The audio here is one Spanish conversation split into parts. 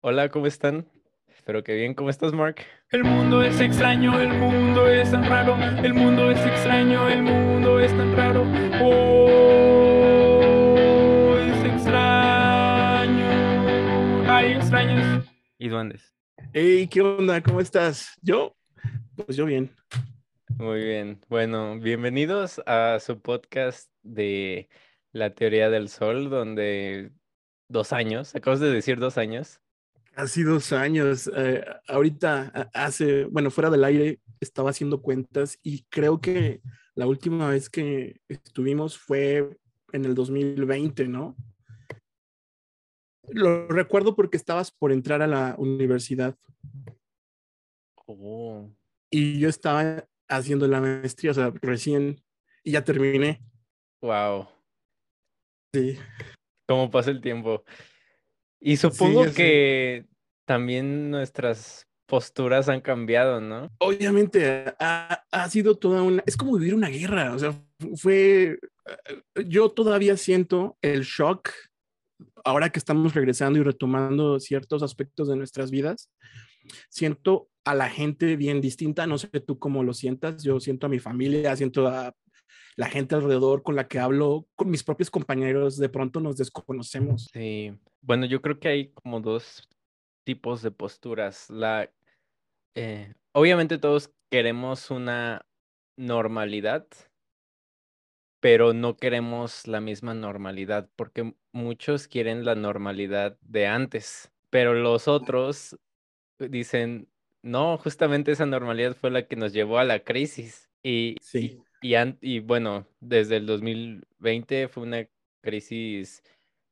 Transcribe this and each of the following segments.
Hola, ¿cómo están? Espero que bien. ¿Cómo estás, Mark? El mundo es extraño, el mundo es tan raro, el mundo es extraño, el mundo es tan raro. Oh, es extraño. Hay extraños. ¿Y duendes? Hey, ¿qué onda? ¿Cómo estás? Yo, pues yo bien. Muy bien. Bueno, bienvenidos a su podcast de la teoría del sol, donde dos años, acabas de decir dos años. Hace dos años. eh, ahorita hace, bueno, fuera del aire estaba haciendo cuentas y creo que la última vez que estuvimos fue en el 2020, ¿no? Lo recuerdo porque estabas por entrar a la universidad Oh, y yo estaba haciendo la maestría, o sea, recién y ya terminé. wow. Sí. ¿Cómo pasa el tiempo? Y supongo que también nuestras posturas han cambiado, ¿no? Obviamente ha, ha sido toda una, es como vivir una guerra, o sea, fue, eh, yo todavía siento el shock ahora que estamos regresando y retomando ciertos aspectos de nuestras vidas, siento a la gente bien distinta, no sé tú cómo lo sientas, yo siento a mi familia, siento a la gente alrededor con la que hablo, con mis propios compañeros, de pronto nos desconocemos. Sí. Bueno, yo creo que hay como dos tipos de posturas. La, eh, obviamente todos queremos una normalidad, pero no queremos la misma normalidad, porque muchos quieren la normalidad de antes, pero los otros dicen, no, justamente esa normalidad fue la que nos llevó a la crisis. Y, Sí. y, an- y bueno, desde el 2020 fue una crisis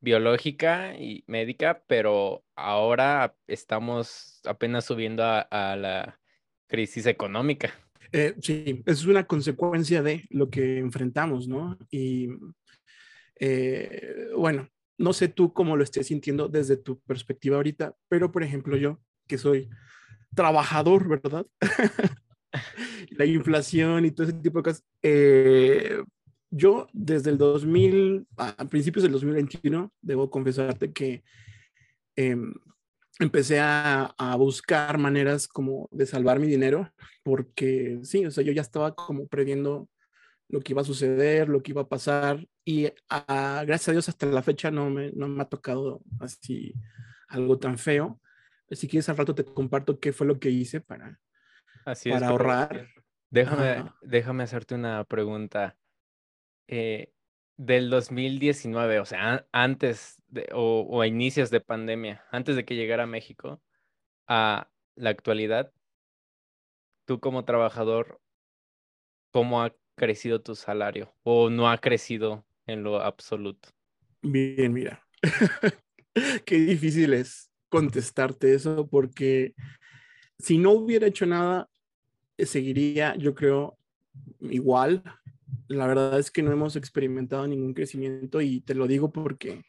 biológica y médica, pero ahora estamos apenas subiendo a, la crisis económica. Eh, sí, es una consecuencia de lo que enfrentamos, ¿no? Y eh, bueno, no sé tú cómo lo estés sintiendo desde tu perspectiva ahorita, pero por ejemplo yo, que soy trabajador, ¿verdad? La inflación y todo ese tipo de cosas. eh, yo desde el 2000, a principios del 2021, debo confesarte que em, empecé a, a buscar maneras como de salvar mi dinero, porque sí, o sea, yo ya estaba como previendo lo que iba a suceder, lo que iba a pasar, y ah, gracias a Dios hasta la fecha no me, no me ha tocado así algo tan feo. Si quieres al rato te comparto qué fue lo que hice para, Así ahorrar. Déjame, Ajá. déjame hacerte una pregunta. Eh, del 2019, o sea, an- antes o, o a inicios de pandemia, antes de que llegara a México, a la actualidad, tú como trabajador, ¿cómo ha crecido tu salario? ¿O no ha crecido en lo absoluto? Bien, mira. Qué difícil es contestarte eso porque si no hubiera hecho nada, eh, seguiría, yo creo, igual. La verdad es que no hemos experimentado ningún crecimiento y te lo digo porque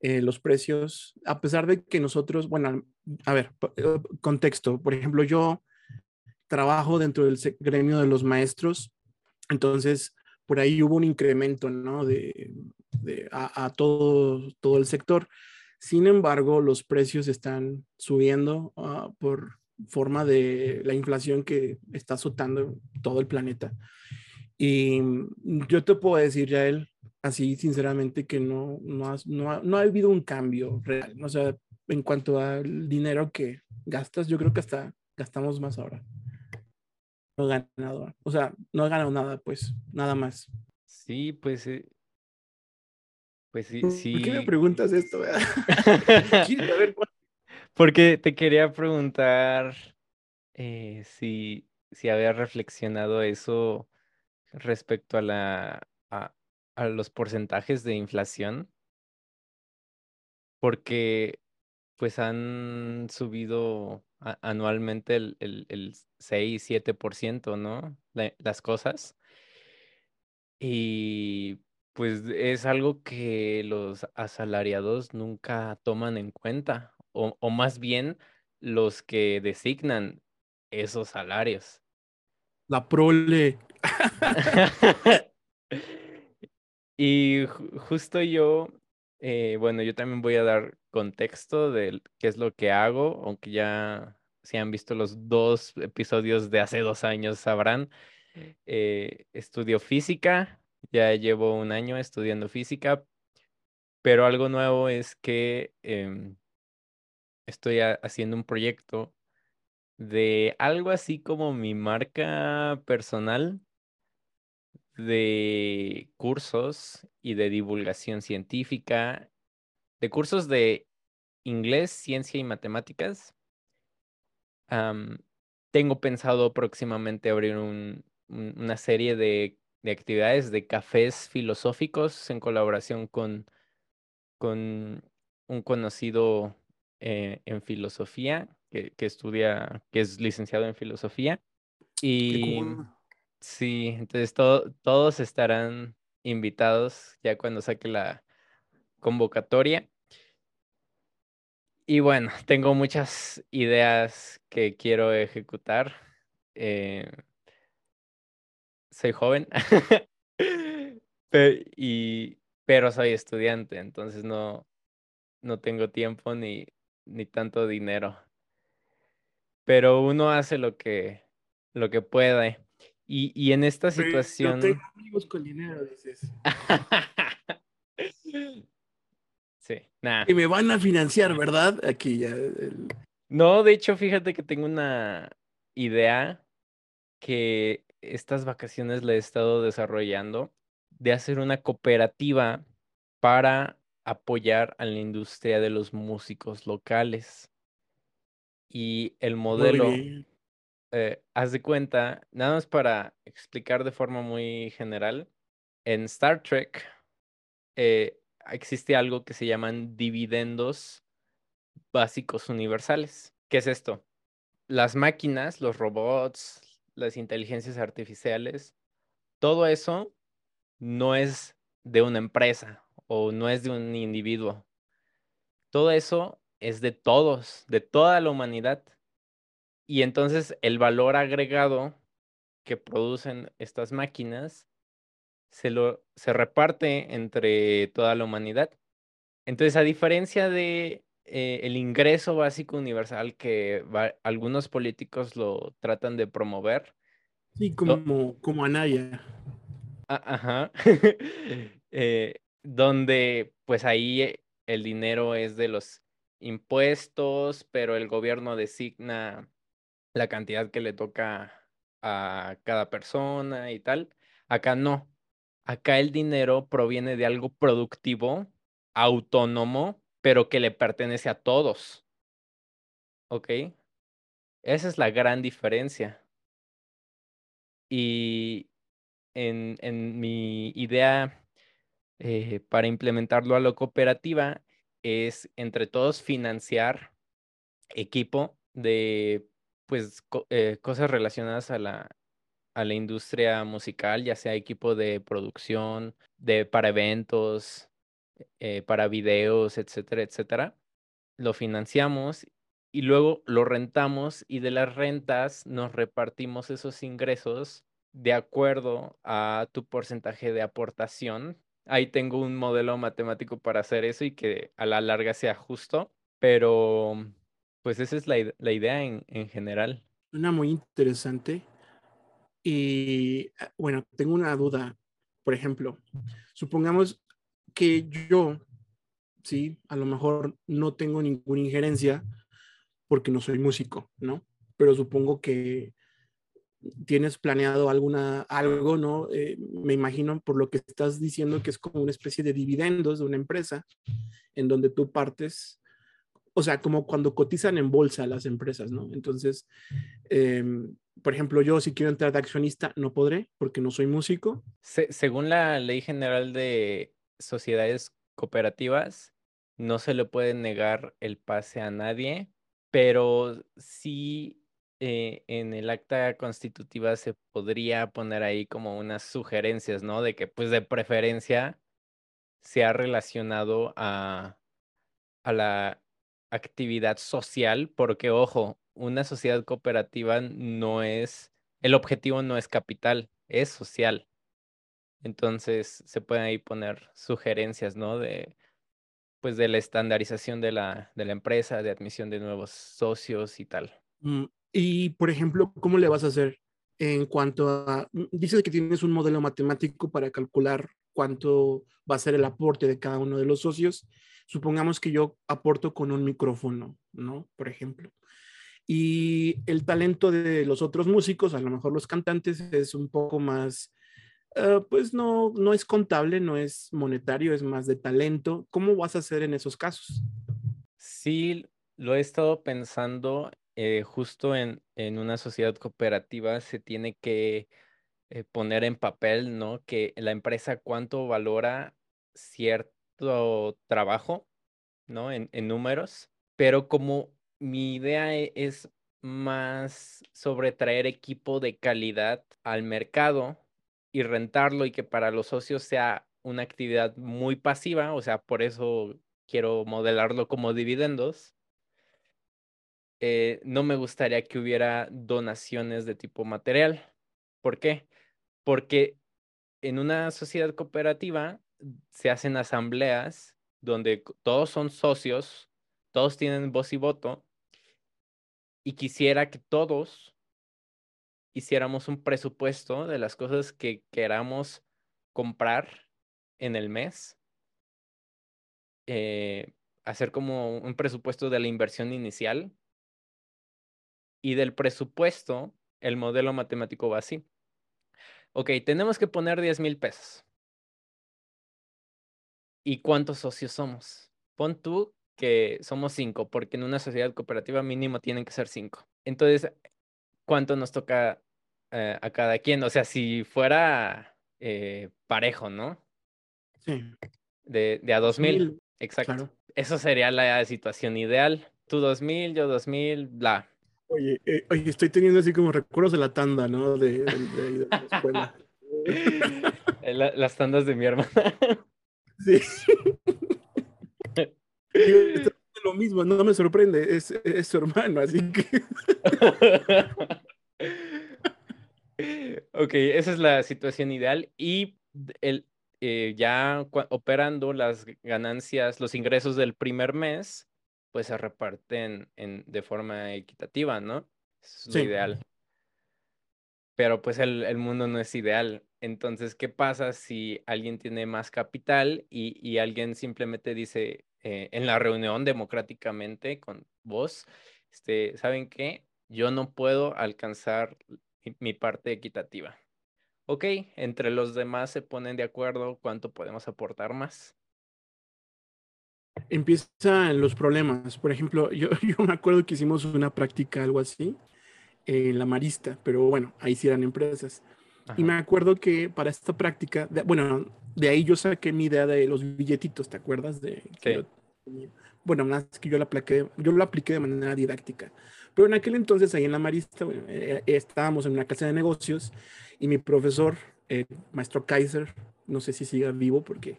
eh, los precios, a pesar de que nosotros, bueno, a ver, eh, contexto, por ejemplo, yo trabajo dentro del gremio de los maestros, entonces por ahí hubo un incremento, ¿no? De, de- a, a todo, todo el sector. Sin embargo, los precios están subiendo ah, por forma de la inflación que está azotando todo el planeta. Y mm, yo te puedo decir, Yael, así sinceramente, que no, no, has- no, ha, no ha habido un cambio real. O sea, en cuanto al dinero que gastas, yo creo que hasta gastamos más ahora. No he ganado, o sea, no he ganado nada, pues, nada más. Sí, pues, eh, pues sí, ¿Por qué me sí. preguntas esto? Porque te quería preguntar eh, si, si había reflexionado eso respecto a la a, a los porcentajes de inflación, porque pues han subido anualmente el, el, el 6, 7%, ¿no? La- las cosas. Y pues es algo que los asalariados nunca toman en cuenta, o, o más bien los que designan esos salarios. La prole. Y ju- justo yo, eh, bueno, yo también voy a dar contexto de qué es lo que hago, aunque ya si han visto los dos episodios de hace dos años sabrán. Eh, estudio física, ya llevo un año estudiando física, pero algo nuevo es que em, estoy haciendo un proyecto de algo así como mi marca personal de cursos y de divulgación científica, de cursos de inglés, ciencia y matemáticas. tengo pensado próximamente abrir una serie de, actividades de cafés filosóficos en colaboración con, con un conocido eh, en filosofía que, estudia, que es licenciado en filosofía. Y sí, entonces todos estarán invitados ya cuando saque la convocatoria. Y bueno, tengo muchas ideas que quiero ejecutar. Eh, soy joven, pero, y, pero soy estudiante, entonces no, no tengo tiempo ni, ni tanto dinero pero uno hace lo que, lo que puede. Y, y en esta situación... tengo amigos con dinero, dices. sí, nada. Y me van a financiar, ¿verdad? Aquí ya. No, de hecho, fíjate que tengo una idea que estas vacaciones le he estado desarrollando de hacer una cooperativa para apoyar a la industria de los músicos locales. Y el modelo, eh, haz de cuenta, nada más para explicar de forma muy general, en Star Trek eh, existe algo que se llaman dividendos básicos universales. ¿Qué es esto? Las máquinas, los robots, las inteligencias artificiales, todo eso no es de una empresa o no es de un individuo. Todo eso es de todos, de toda la humanidad. Y entonces el valor agregado que producen estas máquinas se, lo, se reparte entre toda la humanidad. Entonces, a diferencia de eh, el ingreso básico universal que algunos políticos lo tratan de promover. Sí, como, como Anaya. Ah, ajá. Eh, donde pues ahí el dinero es de los impuestos, pero el gobierno designa la cantidad que le toca a cada persona y tal. Acá no. Acá el dinero proviene de algo productivo, autónomo, pero que le pertenece a todos. ¿Ok? Esa es la gran diferencia. Y en, en mi idea eh, para implementarlo a la cooperativa es entre todos financiar equipo de pues eh, cosas relacionadas a la, a la industria musical, ya sea equipo de producción, de para eventos, eh, para videos, etcétera, etcétera. Lo financiamos y luego lo rentamos y de las rentas nos repartimos esos ingresos de acuerdo a tu porcentaje de aportación ahí tengo un modelo matemático para hacer eso y que a la larga sea justo, pero pues esa es la, idea en, en general. Una muy interesante. Y ah, bueno, tengo una duda. Por ejemplo, supongamos que yo, sí, a lo mejor no tengo ninguna injerencia porque no soy músico, ¿no? Pero supongo que tienes planeado alguna, algo, ¿no? Eh, me imagino por lo que estás diciendo que es como una especie de dividendos de una empresa en donde tú partes, o sea, como cuando cotizan en bolsa las empresas, ¿no? Entonces, em, por ejemplo, yo si quiero entrar de accionista, no podré porque no soy músico. según la ley general de sociedades cooperativas, no se le puede negar el pase a nadie, pero sí eh, en el acta constitutiva se podría poner ahí como unas sugerencias, ¿no? De que pues de preferencia se ha relacionado a, a la actividad social, porque ojo, una sociedad cooperativa no es, el objetivo no es capital, es social. Entonces se pueden ahí poner sugerencias, ¿no? De pues de la estandarización de la, de la empresa, de admisión de nuevos socios y tal. Mm, y, por ejemplo, ¿cómo le vas a hacer en cuanto a, mm, dices que tienes un modelo matemático para calcular cuánto va a ser el aporte de cada uno de los socios? Supongamos que yo aporto con un micrófono, ¿no? Por ejemplo. Y el talento de los otros músicos, a lo mejor los cantantes, es un poco más eh, pues no, no es contable, no es monetario, es más de talento. ¿Cómo vas a hacer en esos casos? Sí, lo he estado pensando eh, justo en, en, una sociedad cooperativa se tiene que eh, poner en papel, ¿no? Que la empresa cuánto valora trabajo, ¿no? En, en números, pero como mi idea e, es más sobre traer equipo de calidad al mercado, y rentarlo y que para los socios sea una actividad muy pasiva, o sea, por eso quiero modelarlo como dividendos. Eh, no me gustaría que hubiera donaciones de tipo material. ¿Por qué? Porque en una sociedad cooperativa se hacen asambleas donde todos son socios, todos tienen voz y voto, y quisiera que todos hiciéramos un presupuesto de las cosas que queramos comprar en el mes, eh, hacer como un presupuesto de la inversión inicial y del presupuesto, el modelo matemático va así. Ok, tenemos que poner 10 mil pesos. ¿Y cuántos socios somos? Pon tú que somos cinco, porque en una sociedad cooperativa mínimo tienen que ser cinco. Entonces, cuánto nos toca eh, a cada quien. O sea, si fuera eh, parejo, ¿no? Sí. De, de a dos mil. Exacto. Eso sería la situación ideal. Tú dos mil, yo dos mil, bla. Oye, eh, oye, estoy teniendo así como recuerdos de la tanda, ¿no? De, de, la escuela. las tandas de mi hermana. Sí. lo mismo, no me sorprende, es, es su hermano, así que. ok, esa es la situación ideal y el, eh, ya operando las ganancias, los ingresos del primer mes, pues se reparten en, de forma equitativa, ¿no? Eso es lo ideal. Pero pues el, el, mundo no es ideal. Entonces, ¿qué pasa si alguien tiene más capital y, alguien simplemente dice eh, en la reunión democráticamente con vos, este, ¿saben qué? Yo no puedo alcanzar mi parte equitativa. Ok, entre los demás se ponen de acuerdo cuánto podemos aportar más. Empiezan los problemas. Por ejemplo, yo, yo me acuerdo que hicimos una práctica, algo así, en la Marista, pero bueno, ahí sí eran empresas. Y me acuerdo que para esta práctica, bueno, de ahí yo saqué mi idea de los billetitos, ¿te acuerdas? De, bueno, más que yo la apliqué, yo lo apliqué de manera didáctica. Pero en aquel entonces, ahí en la Marista, eh, estábamos en una casa de negocios y mi profesor, el maestro Kaiser, no sé si siga vivo porque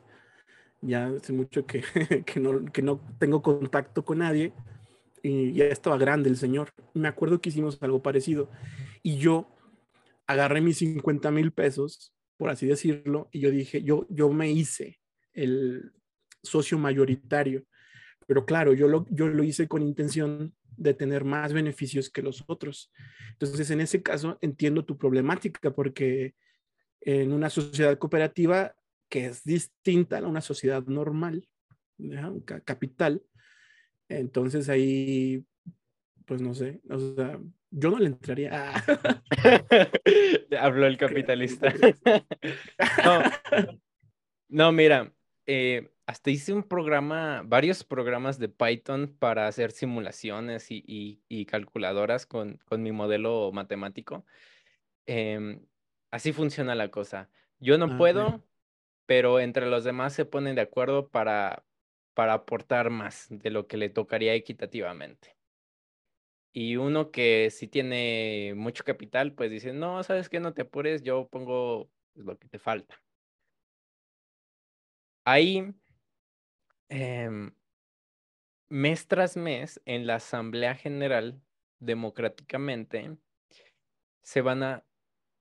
ya hace mucho que, que, no, que no tengo contacto con nadie y ya estaba grande el señor. Me acuerdo que hicimos algo parecido y yo agarré mis 50 mil pesos, por así decirlo, y yo dije, yo, yo me hice el socio mayoritario, pero claro, yo lo, yo lo hice con intención de tener más beneficios que los otros. Entonces, en ese caso, entiendo tu problemática porque en una sociedad cooperativa que es distinta a una sociedad normal, capital, entonces ahí, pues no sé, o sea, yo no le entraría. Habló el capitalista. no, no, mira, eh, hasta hice un programa, varios programas de Python para hacer simulaciones y, calculadoras con, mi modelo matemático. Em, así funciona la cosa. Yo no ah, puedo, pero entre los demás se ponen de acuerdo para, para aportar más de lo que le tocaría equitativamente. Y uno que sí tiene mucho capital, pues dice, no, sabes que no te apures, yo pongo lo que te falta. Ahí Em, mes tras mes en la Asamblea General, democráticamente, se van a,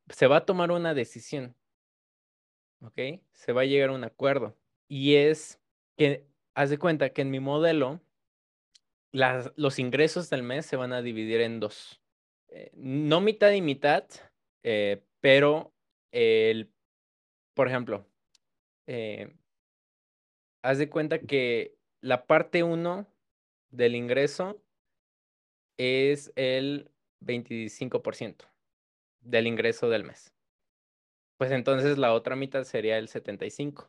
se va a tomar una decisión, ¿ok? Se va a llegar a un acuerdo y es que haz de cuenta que en mi modelo, los ingresos del mes se van a dividir en dos. Eh, no mitad y mitad, eh, pero el, por ejemplo, eh, haz de cuenta que la parte 1 del ingreso es el 25% del ingreso del mes. Pues entonces la otra mitad sería el 75%.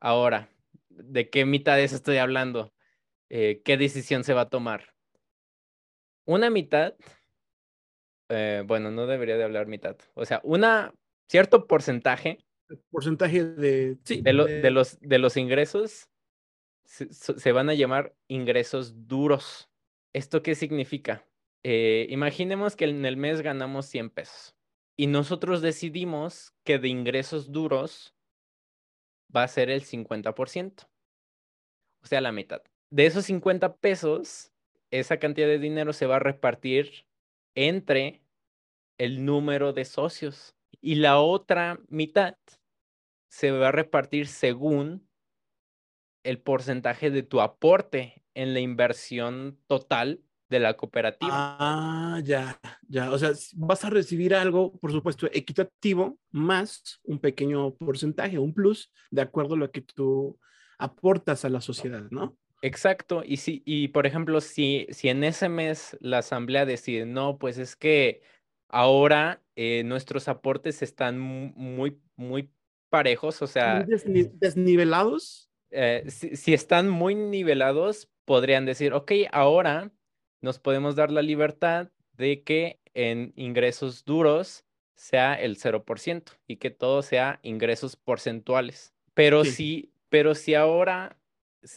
Ahora, ¿de qué mitades estoy hablando? Eh, ¿Qué decisión se va a tomar? Una mitad, eh, bueno, no debería de hablar mitad, o sea, una cierto porcentaje. Porcentaje de, sí, de, los, de los ingresos se, van a llamar ingresos duros. ¿Esto qué significa? Eh, imaginemos que en el mes ganamos 100 pesos y nosotros decidimos que de ingresos duros va a ser el 50%, o sea, la mitad. De esos 50 pesos, esa cantidad de dinero se va a repartir entre el número de socios y la otra mitad se va a repartir según el porcentaje de tu aporte en la inversión total de la cooperativa. Ah, ya, ya. O sea, vas a recibir algo, por supuesto, equitativo, más un pequeño porcentaje, un plus, de acuerdo a lo que tú aportas a la sociedad, ¿no? Exacto. Y si, y por ejemplo, si, si en ese mes la asamblea decide, no, pues es que ahora eh, nuestros aportes están muy, muy parejos, o sea. desnivelados. Eh, si, si están muy nivelados, podrían decir, ok, ahora nos podemos dar la libertad de que en ingresos duros sea el 0% y que todo sea ingresos porcentuales. Pero si, pero si ahora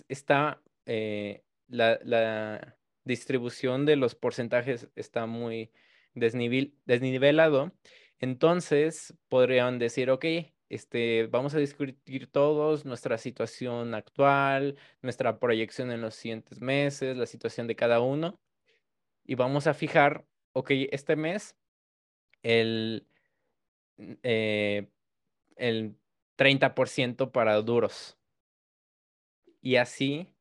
está eh, la, distribución de los porcentajes está muy desnivelado, entonces podrían decir, ok, este, vamos a discutir todos nuestra situación actual, nuestra proyección en los siguientes meses, la situación de cada uno, y vamos a fijar, ok, este mes el, eh, el 30% para duros. Y así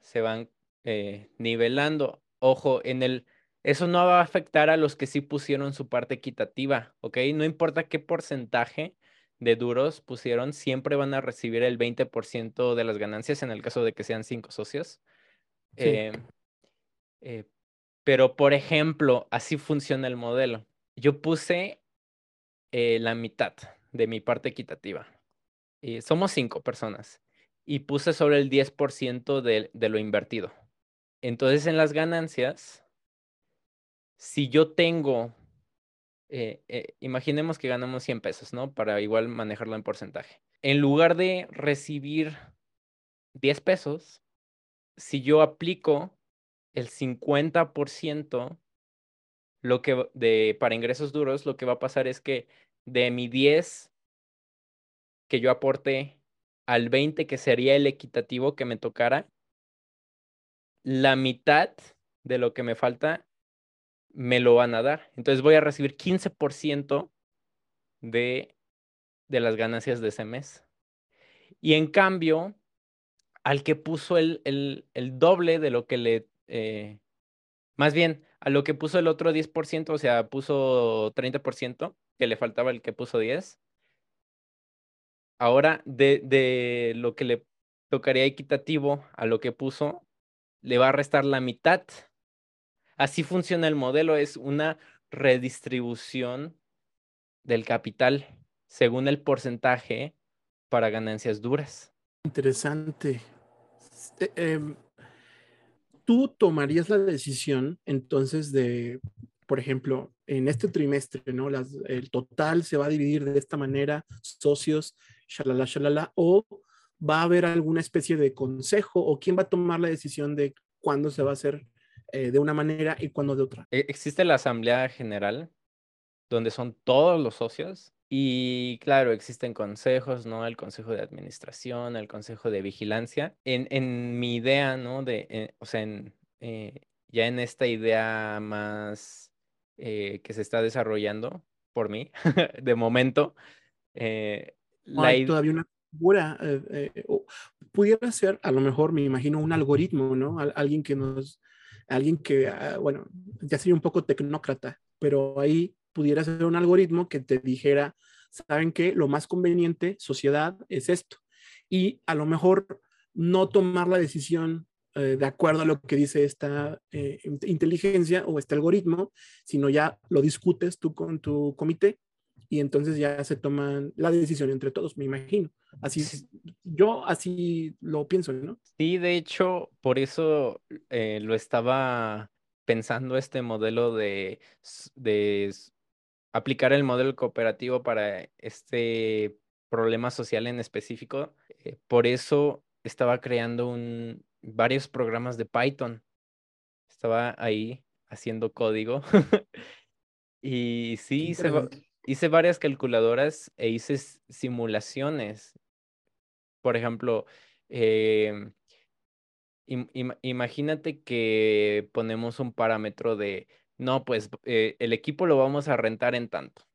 se van eh, nivelando. Ojo, en el, eso no va a afectar a los que sí pusieron su parte equitativa, ¿ok? No importa qué porcentaje de duros pusieron, siempre van a recibir el 20% de las ganancias en el caso de que sean cinco socios. Eh, pero, por ejemplo, así funciona el modelo. Yo puse eh, la mitad de mi parte equitativa. Y somos cinco personas. Y puse sobre el 10% de, de lo invertido. Entonces, en las ganancias, si yo tengo, eh, eh, imaginemos que ganamos 100 pesos, ¿no? Para igual manejarlo en porcentaje. En lugar de recibir 10 pesos, si yo aplico el 50% lo que de para ingresos duros, lo que va a pasar es que de mi 10 que yo aporte al 20 que sería el equitativo que me tocara, la mitad de lo que me falta me lo van a dar. Entonces voy a recibir 15% de, de las ganancias de ese mes. Y en cambio, al que puso el, el, doble de lo que le eh, más bien, a lo que puso el otro 10%, o sea, puso 30%, que le faltaba el que puso 10. Ahora, de, de lo que le tocaría equitativo a lo que puso, le va a restar la mitad. Así funciona el modelo, es una redistribución del capital según el porcentaje para ganancias duras. Interesante. Eh, em, tú tomarías la decisión entonces de, por ejemplo, en este trimestre, ¿no? El total se va a dividir de esta manera, socios, shalala, shalala, o va a haber alguna especie de consejo o quién va a tomar la decisión de cuándo se va a hacer eh, de una manera y cuándo de otra. E-, existe la Asamblea General, donde son todos los socios y claro, existen consejos, ¿no? El consejo de administración, el consejo de vigilancia. En, en mi idea, ¿no? De, eh, o sea, en, eh, ya en esta idea más eh, que se está desarrollando por mí, de momento. ¿Hay todavía una figura, eh, eh, pudiera ser, a lo mejor me imagino, un algoritmo, ¿no? alguien que nos, alguien que, ah, bueno, ya sería un poco tecnócrata, pero ahí pudiera ser un algoritmo que te dijera, ¿saben qué? Lo más conveniente, sociedad, es esto. Y a lo mejor no tomar la decisión eh, de acuerdo a lo que dice esta eh, inteligencia o este algoritmo, sino ya lo discutes tú con tu comité y entonces ya se toman la decisión entre todos, me imagino. Así, yo así lo pienso, ¿no? Sí, de hecho, por eso eh, lo estaba pensando este modelo de, de aplicar el modelo cooperativo para este problema social en específico. por eso estaba creando un, varios programas de Python. Estaba ahí haciendo código. y sí, hice, hice, varias calculadoras e hice simulaciones. Por ejemplo, em, imagínate que ponemos un parámetro de, no, pues eh, el equipo lo vamos a rentar en tanto.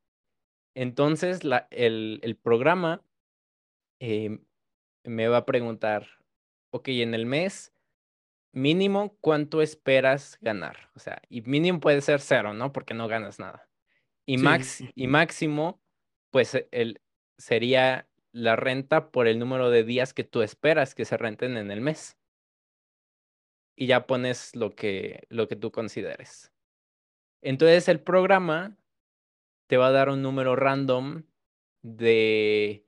Entonces, la, el, el programa em, me va a preguntar, ok, en el mes, mínimo, ¿cuánto esperas ganar? O sea, y mínimo puede ser cero, ¿no? Porque no ganas nada. Y, max, y máximo, pues e, el, sería la renta por el número de días que tú esperas que se renten en el mes. Y ya pones lo que, lo que tú consideres. Entonces el programa te va a dar un número random de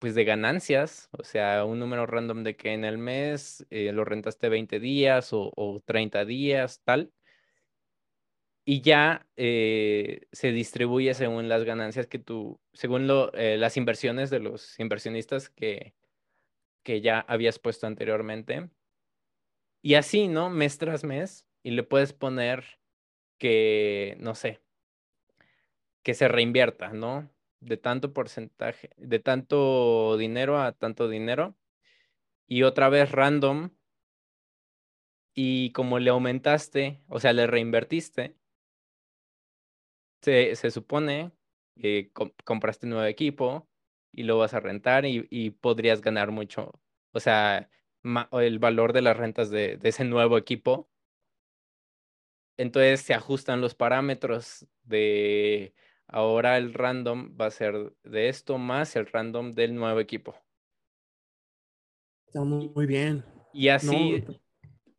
pues de ganancias, o sea, un número random de que en el mes eh, lo rentaste 20 días o, 30 días, tal. Y ya eh, se distribuye según las ganancias que tú, según lo, eh, las inversiones de los inversionistas que, que ya habías puesto anteriormente. Y así, ¿no? Mes tras mes. Y le puedes poner que, no sé, que se reinvierta, ¿no? de tanto porcentaje, de tanto dinero a tanto dinero. Y otra vez random. Y como le aumentaste, o sea, le reinvertiste, se, se supone que compraste un nuevo equipo y lo vas a rentar y, podrías ganar mucho. O sea, el valor de las rentas de, de ese nuevo equipo. Entonces se ajustan los parámetros de Ahora el random va a ser de esto más el random del nuevo equipo. Está muy bien. Y así,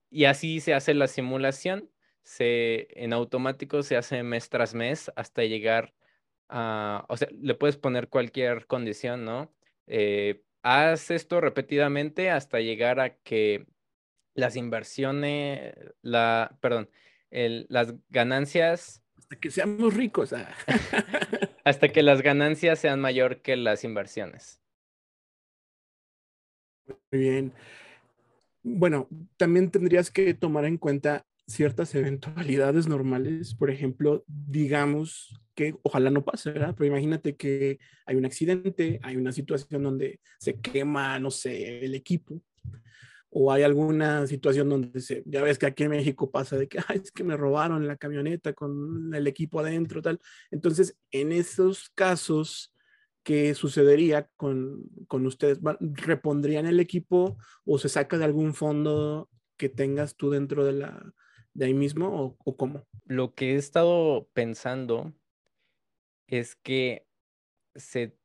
y así se hace la simulación. Se, en automático se hace mes tras mes hasta llegar a, o sea, le puedes poner cualquier condición, ¿no? Eh, haz esto repetidamente hasta llegar a que las inversiones, la, perdón, el, las ganancias hasta que seamos ricos. Ah. hasta que las ganancias sean mayor que las inversiones. Muy bien. Bueno, también tendrías que tomar en cuenta ciertas eventualidades normales. Por ejemplo, digamos que ojalá no pase, ¿verdad? Pero imagínate que hay un accidente, hay una situación donde se quema, no sé, el equipo o hay alguna situación donde se, ya ves que aquí en México pasa de que, Ay, es que me robaron la camioneta con el equipo adentro, tal. Entonces, en esos casos, ¿qué sucedería con, con ustedes? ¿Repondrían el equipo o se saca de algún fondo que tengas tú dentro de, la, de ahí mismo o, o cómo? Lo que he estado pensando es que se,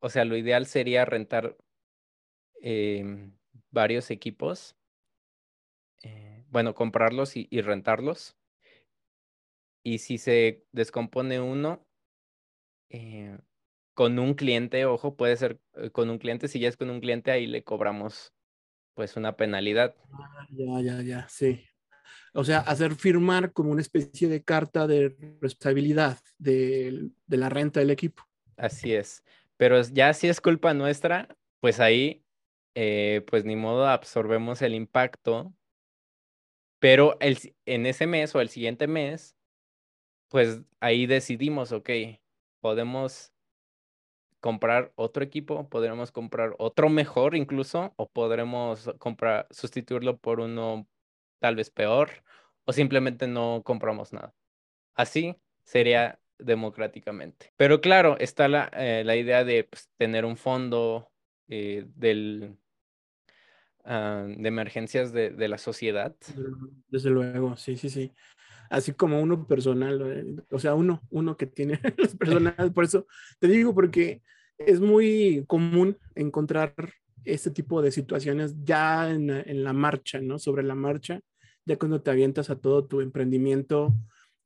o sea, lo ideal sería rentar eh, varios equipos, eh, bueno, comprarlos y, rentarlos. Y si se descompone uno, eh, con un cliente, ojo, puede ser eh, con un cliente, si ya es con un cliente, ahí le cobramos pues una penalidad. Ah, ya, ya, ya, sí. O sea, hacer firmar como una especie de carta de responsabilidad de, de la renta del equipo. Así es. Pero ya si es culpa nuestra, pues ahí eh, pues ni modo absorbemos el impacto, pero el, en ese mes o el siguiente mes, pues ahí decidimos, ok, podemos comprar otro equipo, podremos comprar otro mejor incluso, o podremos comprar, sustituirlo por uno tal vez peor, o simplemente no compramos nada. Así sería democráticamente. Pero claro, está la, eh, la idea de pues, tener un fondo eh, del, ah, de emergencias de, de la sociedad. Desde luego, sí, sí, sí. Así como uno personal, eh, o sea, uno, uno que tiene los personales. Por eso te digo, porque es muy común encontrar este tipo de situaciones ya en, en la marcha, ¿no? Sobre la marcha, ya cuando te avientas a todo tu emprendimiento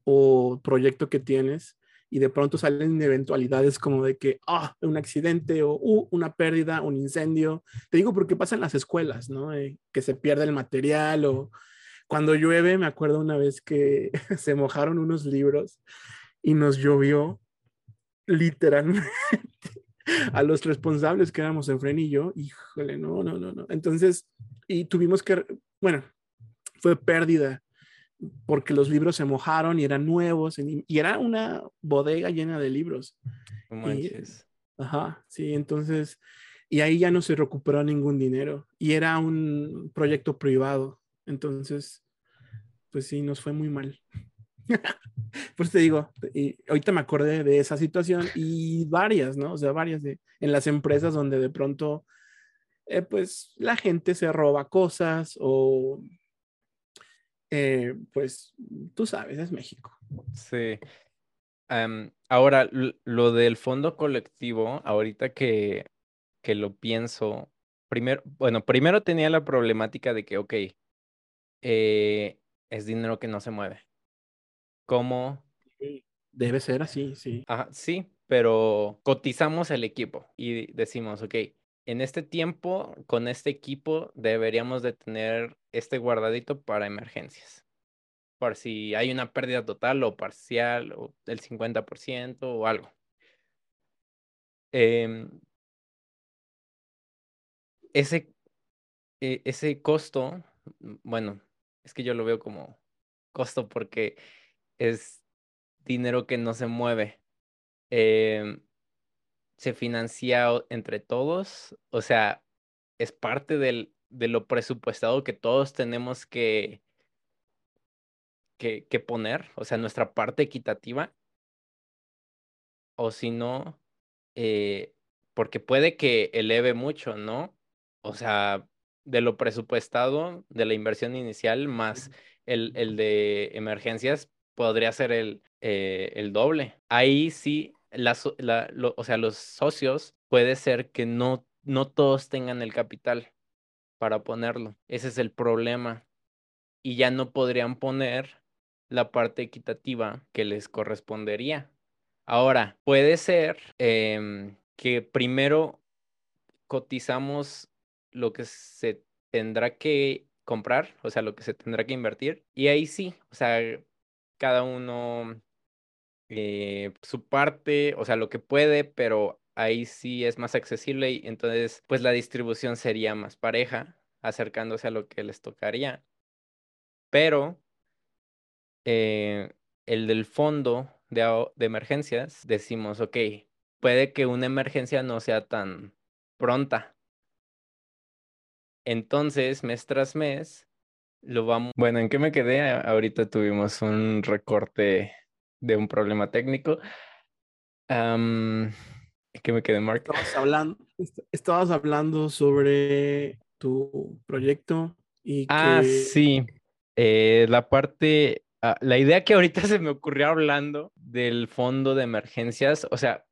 o proyecto que tienes y de pronto salen eventualidades como de que, ah, un accidente o uh, una pérdida, un incendio. Te digo porque pasa en las escuelas, ¿no? Eh, que se pierde el material o cuando llueve, me acuerdo una vez que se mojaron unos libros y nos llovió literalmente a los responsables que éramos en Fren y yo, híjole, no, no, no, no. Entonces, y tuvimos que, bueno, fue pérdida porque los libros se mojaron y eran nuevos y, era una bodega llena de libros. ajá, sí, entonces, y ahí ya no se recuperó ningún dinero y era un proyecto privado. Entonces, pues sí, nos fue muy mal. pues te digo, y ahorita me acordé de esa situación y varias, ¿no? O sea, varias de, en las empresas donde de pronto, eh, pues la gente se roba cosas o eh, pues tú sabes, es México. Sí. ahora, lo del fondo colectivo, ahorita que, que lo pienso, primero, bueno, primero tenía la problemática de que, ok, eh, es dinero que no se mueve. ¿Cómo? Debe ser así, sí. Ajá, sí, pero cotizamos el equipo y decimos, ok, en este tiempo, con este equipo, deberíamos de tener este guardadito para emergencias. Por si hay una pérdida total o parcial, o del 50% o algo. Em, ese, e, ese costo, bueno, es que yo lo veo como costo porque es dinero que no se mueve. Em, se financia entre todos, o sea, es parte del, de lo presupuestado que todos tenemos que, que, que poner, o sea, nuestra parte equitativa, o si no, eh, porque puede que eleve mucho, ¿no? O sea, de lo presupuestado, de la inversión inicial, más el, el de emergencias, podría ser el, eh, el doble. Ahí sí la, o sea, los socios puede ser que no, no todos tengan el capital para ponerlo. Ese es el problema. Y ya no podrían poner la parte equitativa que les correspondería. Ahora, puede ser em, que primero cotizamos lo que se tendrá que comprar, o sea, lo que se tendrá que invertir, y ahí sí, o sea, cada uno eh, su parte, o sea, lo que puede, pero ahí sí es más accesible y entonces pues la distribución sería más pareja, acercándose a lo que les tocaría. Pero eh, el del fondo de, de emergencias, decimos, ok, puede que una emergencia no sea tan pronta. Entonces, mes tras mes, lo vamos... Bueno, ¿en qué me quedé? Ahorita tuvimos un recorte de un problema técnico. ¿Qué me quedé, Mark? Estabas hablando, estabas hablando sobre tu proyecto y Ah, sí. Eh, la parte, ah, la idea que ahorita se me ocurrió hablando del fondo de emergencias, o sea,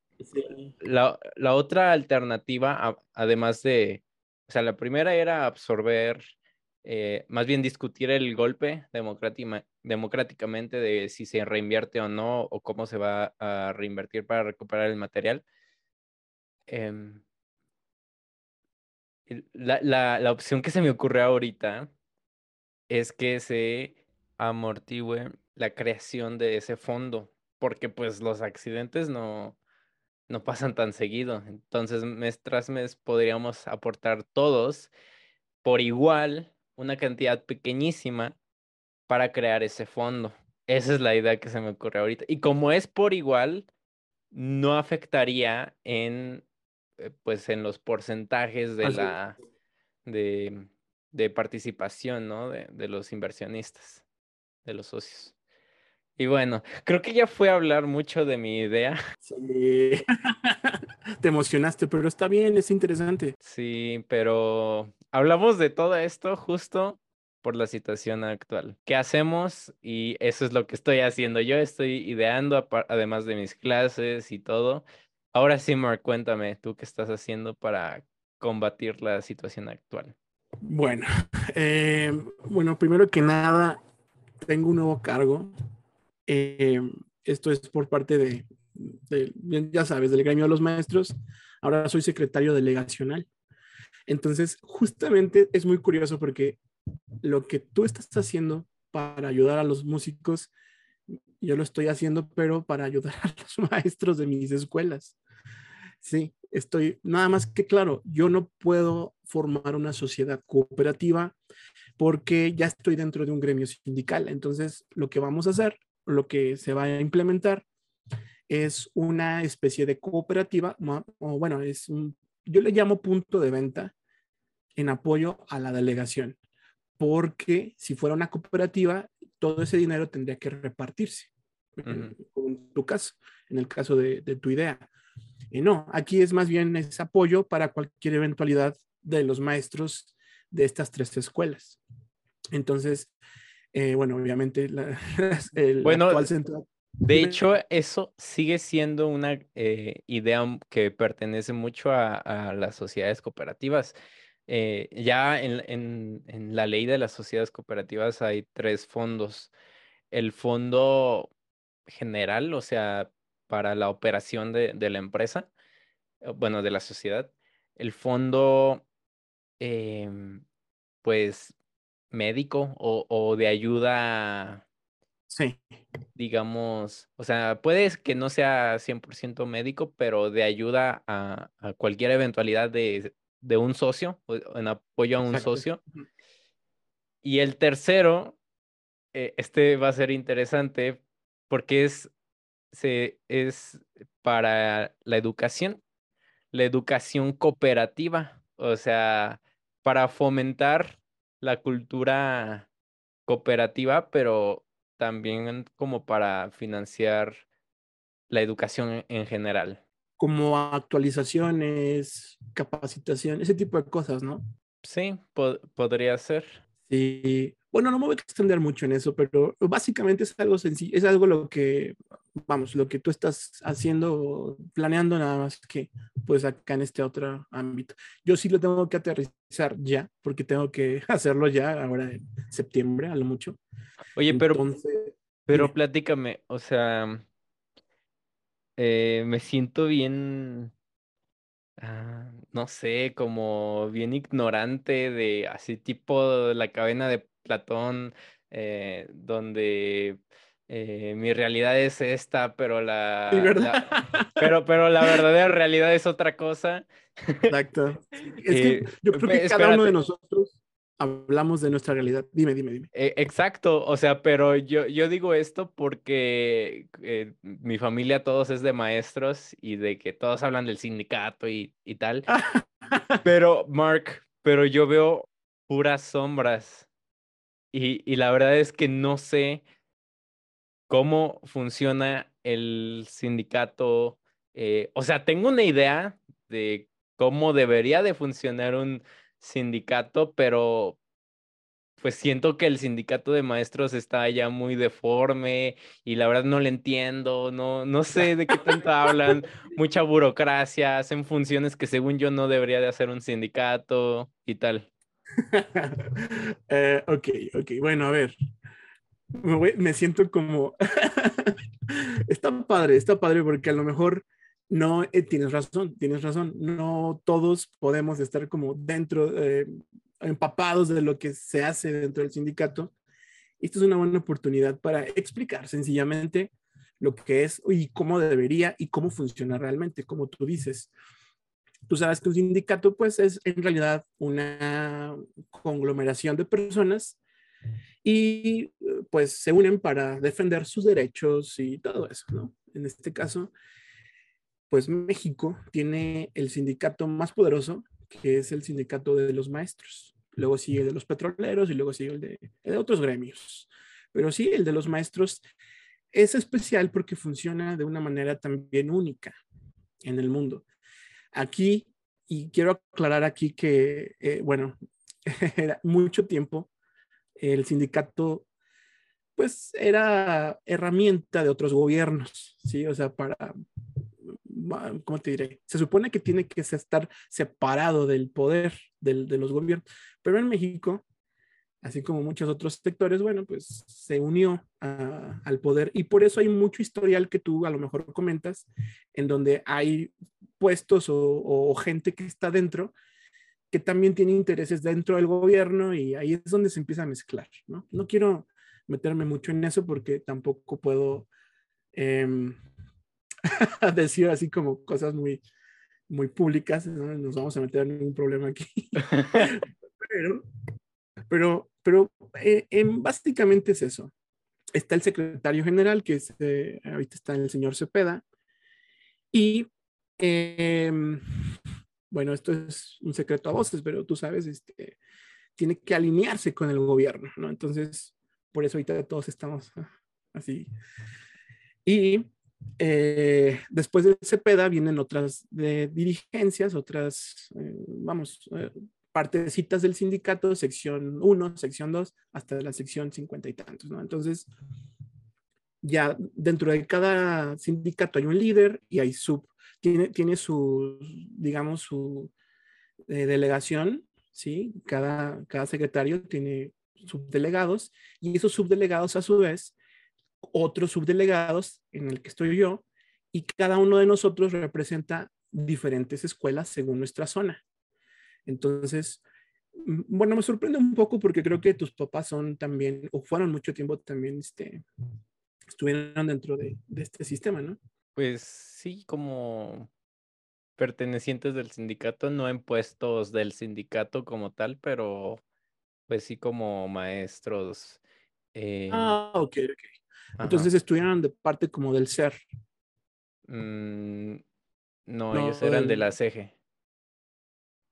la, la, otra alternativa, además de, o sea, la primera era absorber eh, más bien discutir el golpe democráticamente de si se reinvierte o no, o cómo se va a reinvertir para recuperar el material. Em, la, la, la, opción que se me ocurre ahorita es que se amortigüe la creación de ese fondo, porque pues los accidentes no, no pasan tan seguido. Entonces, mes tras mes podríamos aportar todos por igual una cantidad pequeñísima para crear ese fondo. Esa es la idea que se me ocurre ahorita. Y como es por igual, no afectaría en, eh, pues, en los porcentajes de la de, de, participación, ¿no? De, de los inversionistas, de los socios. Y bueno, creo que ya fue a hablar mucho de mi idea. Sí. Te emocionaste, pero está bien, es interesante. Sí, pero hablamos de todo esto justo por la situación actual. ¿Qué hacemos? Y eso es lo que estoy haciendo. Yo estoy ideando, además de mis clases y todo. Ahora sí, Mark, cuéntame, ¿tú qué estás haciendo para combatir la situación actual? Bueno, eh, bueno, primero que nada, tengo un nuevo cargo. Eh, esto es por parte de, ya sabes, del gremio de los maestros. Ahora soy secretario delegacional. Entonces, justamente es muy curioso porque lo que tú estás haciendo para ayudar a los músicos, yo lo estoy haciendo, pero para ayudar a los maestros de mis escuelas. Sí, estoy, nada más que claro, yo no puedo formar una sociedad cooperativa porque ya estoy dentro de un gremio sindical. Entonces, lo que vamos a hacer, lo que se va a implementar es una especie de cooperativa, o bueno, es un, yo le llamo punto de venta en apoyo a la delegación, porque si fuera una cooperativa, todo ese dinero tendría que repartirse, en, tu caso, en el caso de, tu idea. Y no, aquí es más bien ese apoyo para cualquier eventualidad de los maestros de estas tres escuelas. Entonces, eh, bueno, obviamente la, el bueno, actual centro de hecho, eso sigue siendo una eh, idea que pertenece mucho a, las sociedades cooperativas. Eh, ya en, la ley de las sociedades cooperativas hay tres fondos. El fondo general, o sea, para la operación de, la empresa, bueno, de la sociedad. El fondo, em, pues, médico o, o de ayuda Sí. Digamos, o sea, puede que no sea 100% médico, pero de ayuda a, cualquier eventualidad de, un socio, en apoyo a un socio. Y el tercero, eh, este va a ser interesante porque es, se, es para la educación, la educación cooperativa, o sea, para fomentar la cultura cooperativa, pero también como para financiar la educación en general. Como actualizaciones, capacitación, ese tipo de cosas, ¿no? Sí, podría ser. Sí, bueno, no me voy a extender mucho en eso, pero básicamente es algo sencillo, es algo lo que, vamos, lo que tú estás haciendo, planeando nada más que, pues acá en este otro ámbito. Yo sí lo tengo que aterrizar ya, porque tengo que hacerlo ya, ahora en septiembre, a lo mucho. Oye, pero, pero platícame, o sea, eh, me siento bien, ah, no sé, como bien ignorante de así tipo la cadena de Platón, eh, donde eh, mi realidad es esta, pero la, pero, pero la verdadera realidad es otra cosa. Exacto. Es que yo creo que cada uno de nosotros hablamos de nuestra realidad. Dime, dime, dime. E, exacto, o sea, pero yo, yo digo esto porque eh, mi familia todos es de maestros y de que todos hablan del sindicato y, y tal. pero, Mark, pero yo veo puras sombras y, y la verdad es que no sé cómo funciona el sindicato. Eh, o sea, tengo una idea de cómo debería de funcionar un sindicato, pero pues siento que el sindicato de maestros está ya muy deforme y la verdad no le entiendo, no, no sé de qué tanto hablan, mucha burocracia, hacen funciones que según yo no debería de hacer un sindicato y tal. Eh, ok, ok, bueno, a ver, me, siento como... está padre, está padre porque a lo mejor no, eh, tienes razón, tienes razón, no todos podemos estar como dentro, eh, empapados de lo que se hace dentro del sindicato. Esto es una buena oportunidad para explicar sencillamente lo que es y cómo debería y cómo funciona realmente, como tú dices. Tú sabes que un sindicato pues es en realidad una conglomeración de personas y pues se unen para defender sus derechos y todo eso, ¿no? En este caso, pues México tiene el sindicato más poderoso, que es el sindicato de los maestros. Luego sigue el de los petroleros y luego sigue el de, de otros gremios. Pero sí, el de los maestros es especial porque funciona de una manera también única en el mundo. Aquí, y quiero aclarar aquí que, eh, bueno, era mucho tiempo el sindicato pues era herramienta de otros gobiernos, ¿sí? O sea, para, ¿cómo te diré? Se supone que tiene que estar separado del poder del, de los gobiernos, pero en México, así como muchos otros sectores, bueno, pues se unió al poder y por eso hay mucho historial que tú a lo mejor comentas, en donde hay puestos o, gente que está dentro que también tiene intereses dentro del gobierno y ahí es donde se empieza a mezclar, ¿no? No quiero meterme mucho en eso porque tampoco puedo em, decir así como cosas muy, muy públicas, ¿no? nos vamos a meter en un problema aquí. pero, pero, pero eh, em, básicamente es eso. Está el secretario general, que es, eh, ahorita está el señor Cepeda, y em, bueno, esto es un secreto a voces, pero tú sabes, este, tiene que alinearse con el gobierno, ¿no? Entonces, por eso ahorita todos estamos ah, así. Y eh, después de Cepeda vienen otras de dirigencias, otras, eh, vamos, eh, partecitas del sindicato, sección 1, sección 2, hasta la sección 50 y tantos, ¿no? Entonces, ya dentro de cada sindicato hay un líder y hay sub, tiene, tiene su, digamos, su delegación, ¿sí? Cada, cada secretario tiene subdelegados y esos subdelegados a su vez, otros subdelegados en el que estoy yo y cada uno de nosotros representa diferentes escuelas según nuestra zona. Entonces, mm, bueno, me sorprende un poco porque creo que tus papás son también, o fueron mucho tiempo también, este, estuvieron dentro de, de este sistema, ¿no? Pues sí, como pertenecientes del sindicato, no en puestos del sindicato como tal, pero pues sí como maestros. Eh, ah, ok, ok. Entonces estuvieron de parte como del ser. Mm, no, ellos eran de la CG.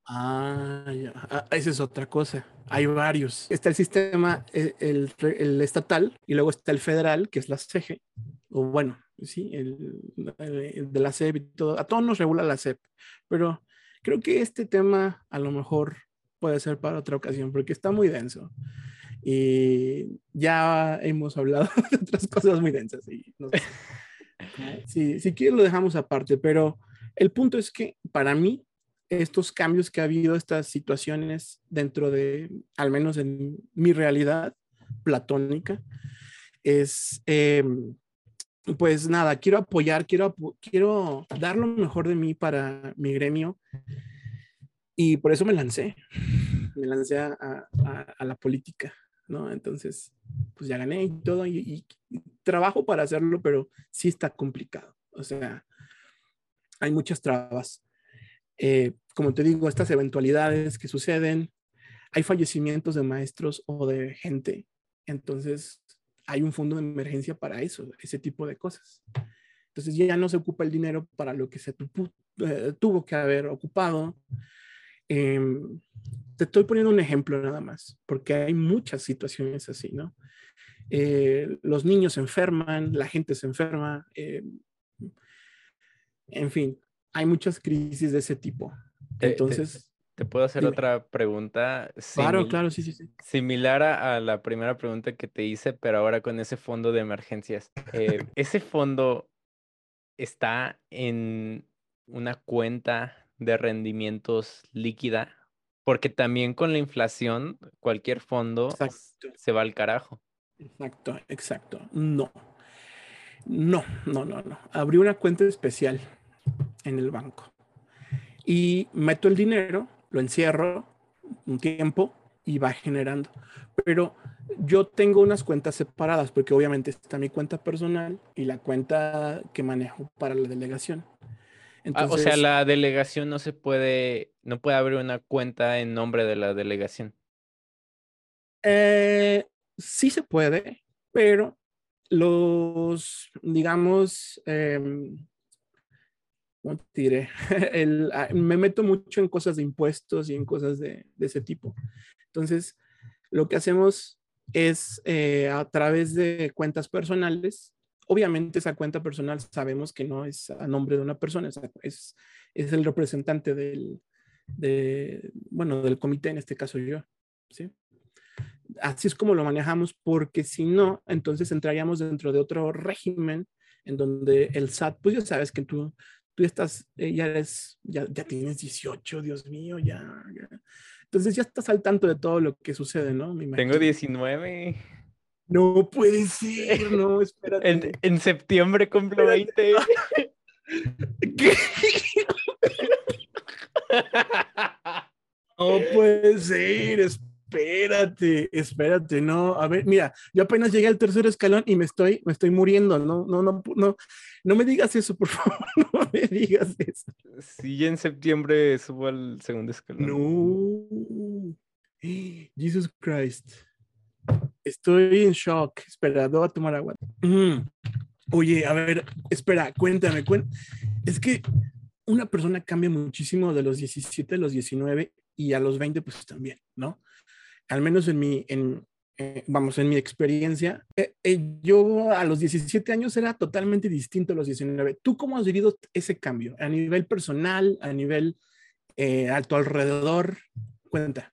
Ah, ya. Ah, esa es otra cosa. Hay varios. Está el sistema, eh, el, el, estatal, y luego está el federal, que es la CG. O bueno, sí, el, el, de la CEP y todo. A todos nos regula la CEP. Pero creo que este tema a lo mejor puede ser para otra ocasión porque está muy denso. Y ya hemos hablado de otras cosas muy densas. Y no si, si quieres lo dejamos aparte, pero el punto es que para mí estos cambios que ha habido, estas situaciones dentro de, al menos en mi realidad platónica, es, em, pues nada, quiero apoyar, quiero, quiero dar lo mejor de mí para mi gremio y por eso me lancé, me lancé a, a, la política, ¿no? Entonces, pues ya gané y todo, y, trabajo para hacerlo, pero sí está complicado. O sea, hay muchas trabas. Eh, como te digo, estas eventualidades que suceden, hay fallecimientos de maestros o de gente, entonces hay un fondo de emergencia para eso, ese tipo de cosas. Entonces ya no se ocupa el dinero para lo que se eh, tuvo que haber ocupado Em, te estoy poniendo un ejemplo nada más, porque hay muchas situaciones así, ¿no? Eh, los niños se enferman, la gente se enferma, em, en fin, hay muchas crisis de ese tipo. Entonces... Te, puedo hacer otra pregunta. Claro, claro, sí, sí, sí. Similar a, la primera pregunta que te hice, pero ahora con ese fondo de emergencias. Eh, ¿Ese fondo está en una cuenta de rendimientos líquida, porque también con la inflación cualquier fondo se va al carajo. Exacto, exacto. No. No, no, no, no. Abrí una cuenta especial en el banco y meto el dinero, lo encierro un tiempo y va generando. Pero yo tengo unas cuentas separadas porque obviamente está mi cuenta personal y la cuenta que manejo para la delegación. Ah, o sea, la delegación no se puede, no puede abrir una cuenta en nombre de la delegación. Eh, sí se puede, pero los, digamos, eh, ¿cómo te diré? El, ah, me meto mucho en cosas de impuestos y en cosas de, de ese tipo. Entonces, lo que hacemos es eh, a través de cuentas personales Obviamente esa cuenta personal sabemos que no es a nombre de una persona, es, es, el representante del, de, bueno, del comité, en este caso yo, ¿sí? Así es como lo manejamos, porque si no, entonces entraríamos dentro de otro régimen en donde el SAT, pues ya sabes que tú, tú estás, eh, ya eres, ya, ya tienes 18, Dios mío, ya, ya, Entonces ya estás al tanto de todo lo que sucede, ¿no? Me Tengo 19. No puede ser, no, espérate. En, en septiembre cumplo 20. ¿Qué? No puede ser, espérate, espérate, no, a ver, mira, yo apenas llegué al tercer escalón y me estoy, me estoy muriendo, no, no, no, no, no me digas eso, por favor, no me digas eso. Sí, en septiembre subo al segundo escalón. No, Jesus Christ, estoy en shock, espera, a tomar agua. Oye, a ver, espera, cuéntame, cuéntame, es que una persona cambia muchísimo de los 17 a los 19 y a los 20 pues también, ¿no? Al menos en mi, en, eh, vamos, en mi experiencia, eh, eh, yo a los 17 años era totalmente distinto a los 19. ¿Tú cómo has vivido ese cambio? A nivel personal, a nivel a tu alrededor, cuenta.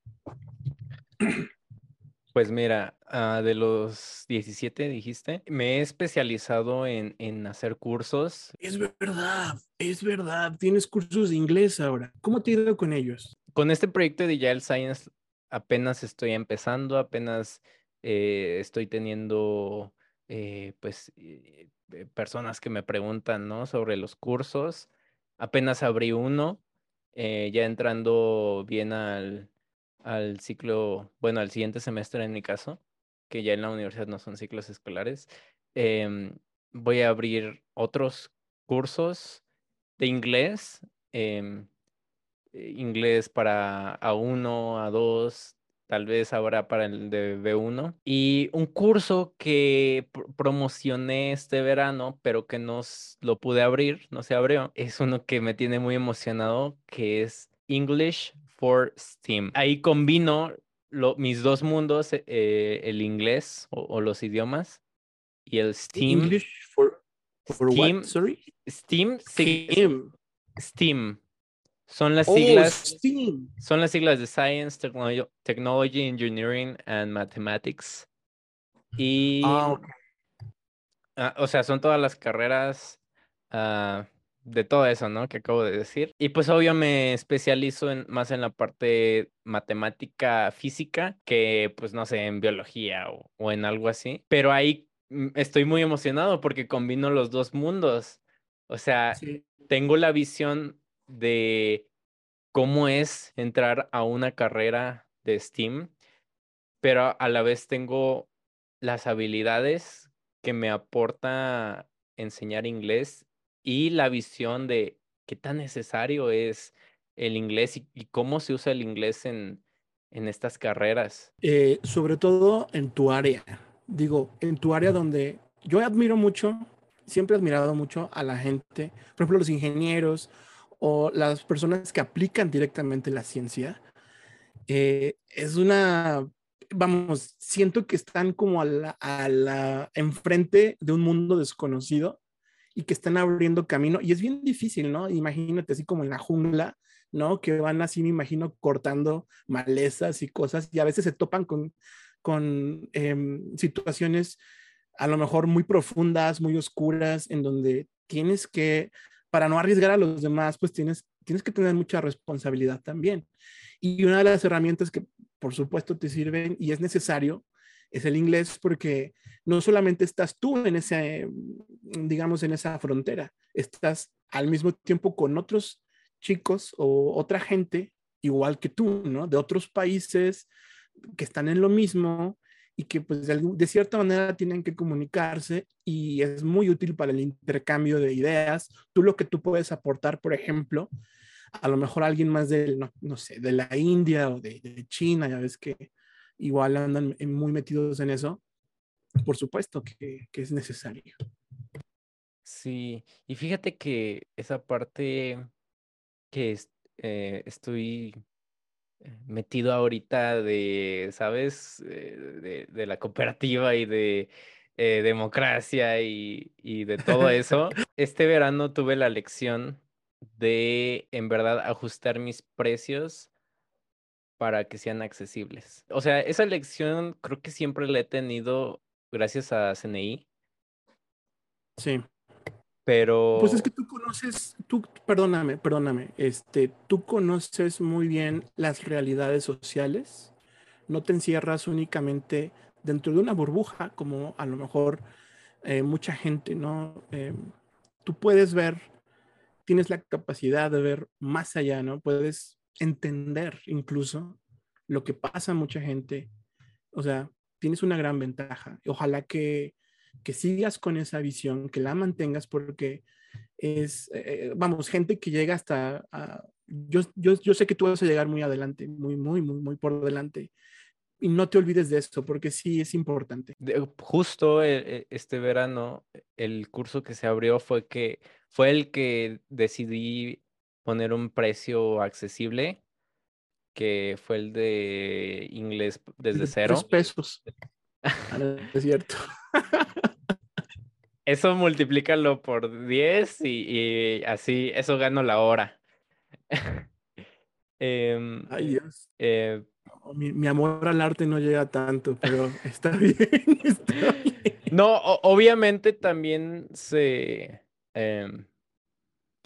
Pues mira, ah, de los 17 dijiste, me he especializado en, en, hacer cursos. Es verdad, es verdad. Tienes cursos de inglés ahora. ¿Cómo te ha ido con ellos? Con este proyecto de Agile Science apenas estoy empezando, apenas eh, estoy teniendo eh, pues eh, personas que me preguntan, ¿no? Sobre los cursos. Apenas abrí uno, ya entrando bien al al ciclo, bueno, al siguiente semestre en mi caso, que ya en la universidad no son ciclos escolares, em, voy a abrir otros cursos de inglés, em, eh, inglés para A1, A2, tal vez ahora para el de B1. Y un curso que promocioné este verano, pero que no lo pude abrir, no se abrió, es uno que me tiene muy emocionado, que es English for Steam. Ahí combino mis dos mundos, eh, el inglés o, los idiomas y el Steam. English for, Steam, what? Sorry. Steam, Steam. Steam. Son las oh, siglas. Son las siglas de Science, Technology, Engineering and Mathematics. Y. Ah, ah, o sea, son todas las carreras uh, de todo eso, ¿no? Que acabo de decir. Y pues obvio me especializo en, más en la parte matemática física que pues no sé, en biología o, en algo así. Pero ahí mm, estoy muy emocionado porque combino los dos mundos. O sea, tengo la visión de cómo es entrar a una carrera de STEAM, pero a la vez tengo las habilidades que me aporta enseñar inglés y la visión de qué tan necesario es el inglés y, cómo se usa el inglés en, en estas carreras. Eh, sobre todo en tu área, digo, en tu área donde yo admiro mucho, siempre he admirado mucho a la gente, por ejemplo, los ingenieros o las personas que aplican directamente la ciencia. Eh, es una, vamos, siento que están como a la, a la, enfrente de un mundo desconocido y que están abriendo camino. Y es bien difícil, ¿no? Imagínate así como en la jungla, ¿no? Que van así, me imagino, cortando malezas y cosas y a veces se topan con, con em, situaciones a lo mejor muy profundas, muy oscuras, en donde tienes que, para no arriesgar a los demás, pues tienes, tienes que tener mucha responsabilidad también. Y una de las herramientas que por supuesto te sirven y es necesario es el inglés porque no solamente estás tú en ese, digamos, en esa frontera, estás al mismo tiempo con otros chicos o otra gente igual que tú, ¿no? De otros países que están en lo mismo y que pues de, cierta manera tienen que comunicarse y es muy útil para el intercambio de ideas. Tú lo que tú puedes aportar, por ejemplo, a lo mejor alguien más del, no, no sé, de la India o de, de China, ya ves que igual andan muy metidos en eso, por supuesto que, es necesario. Sí, y fíjate que esa parte que eh, estoy eh, metido ahorita de, ¿sabes? Eh, de, la cooperativa y de eh, democracia y, y de todo eso, este verano tuve la lección de, en verdad, ajustar mis precios para que sean accesibles. O sea, esa lección creo que siempre la he tenido gracias a CNI, Sí. pero... Pues es que tú conoces, tú, perdóname, perdóname, este, tú conoces muy bien las realidades sociales, no te encierras únicamente dentro de una burbuja, como a lo mejor eh, mucha gente, ¿no? Eh, tú puedes ver, tienes la capacidad de ver más allá, ¿no? Puedes entender incluso lo que pasa a mucha gente, o sea, tienes una gran ventaja. Ojalá que, que sigas con esa visión, que la mantengas porque es, eh, vamos, gente que llega hasta, a- yo, yo, yo sé que tú vas a llegar muy adelante, muy, muy, muy, muy por delante. Y no te olvides de eso, porque sí es importante. justo e- e- este verano, el curso que se abrió fue que fue el que decidí poner un precio accesible, que fue el de inglés desde De cero. Tres pesos. Ah, es cierto. Eso multiplícalo por 10 y, y así, eso gano la hora. Em, Ay, Dios. eh, Mi, mi amor al arte no llega tanto, pero está bien, está bien. no, o- obviamente también se, em,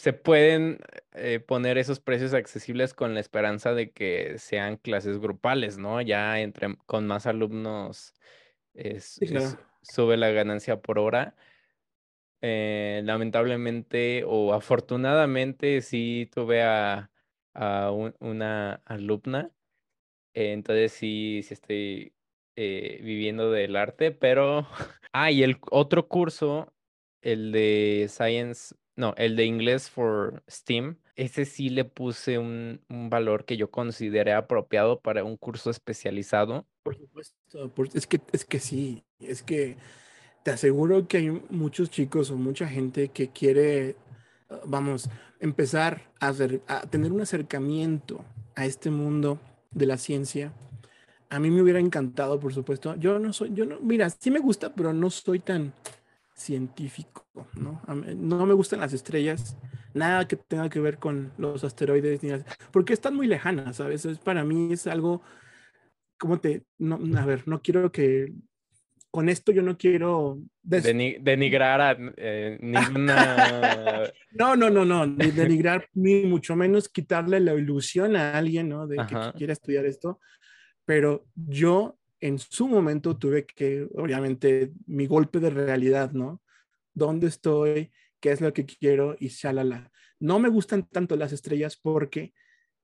se pueden eh, poner esos precios accesibles con la esperanza de que sean clases grupales, ¿no? Ya entre con más alumnos es, Sí, claro. es- sube la ganancia por hora. Eh, lamentablemente o afortunadamente sí tuve a, a un- una alumna, eh, entonces sí, sí estoy viviendo del arte, pero... Ah, y el otro curso, el de Science, no, el de inglés for STEAM, ese sí le puse un, un valor que yo consideré apropiado para un curso especializado. Por supuesto, es que, es que sí, es que te aseguro que hay muchos chicos o mucha gente que quiere, uh, vamos, empezar a, hacer- a tener un acercamiento a este mundo de la ciencia. A mí me hubiera encantado, por supuesto. Yo no soy, yo no, mira, sí me gusta, pero no soy tan científico, ¿no? No me gustan las estrellas, nada que tenga que ver con los asteroides, ni las- porque están muy lejanas, ¿sabes? Es, para mí es algo ¿cómo te, no, a ver, no quiero que, con esto yo no quiero, des- Deni- denigrar a eh, ninguna... no, no, no, no, ni denigrar, ni mucho menos quitarle la ilusión a alguien, ¿no? De que Ajá. quiera estudiar esto, pero yo en su momento tuve que, obviamente, mi golpe de realidad, ¿no? ¿Dónde estoy? ¿Qué es lo que quiero? Y shalala. No me gustan tanto las estrellas porque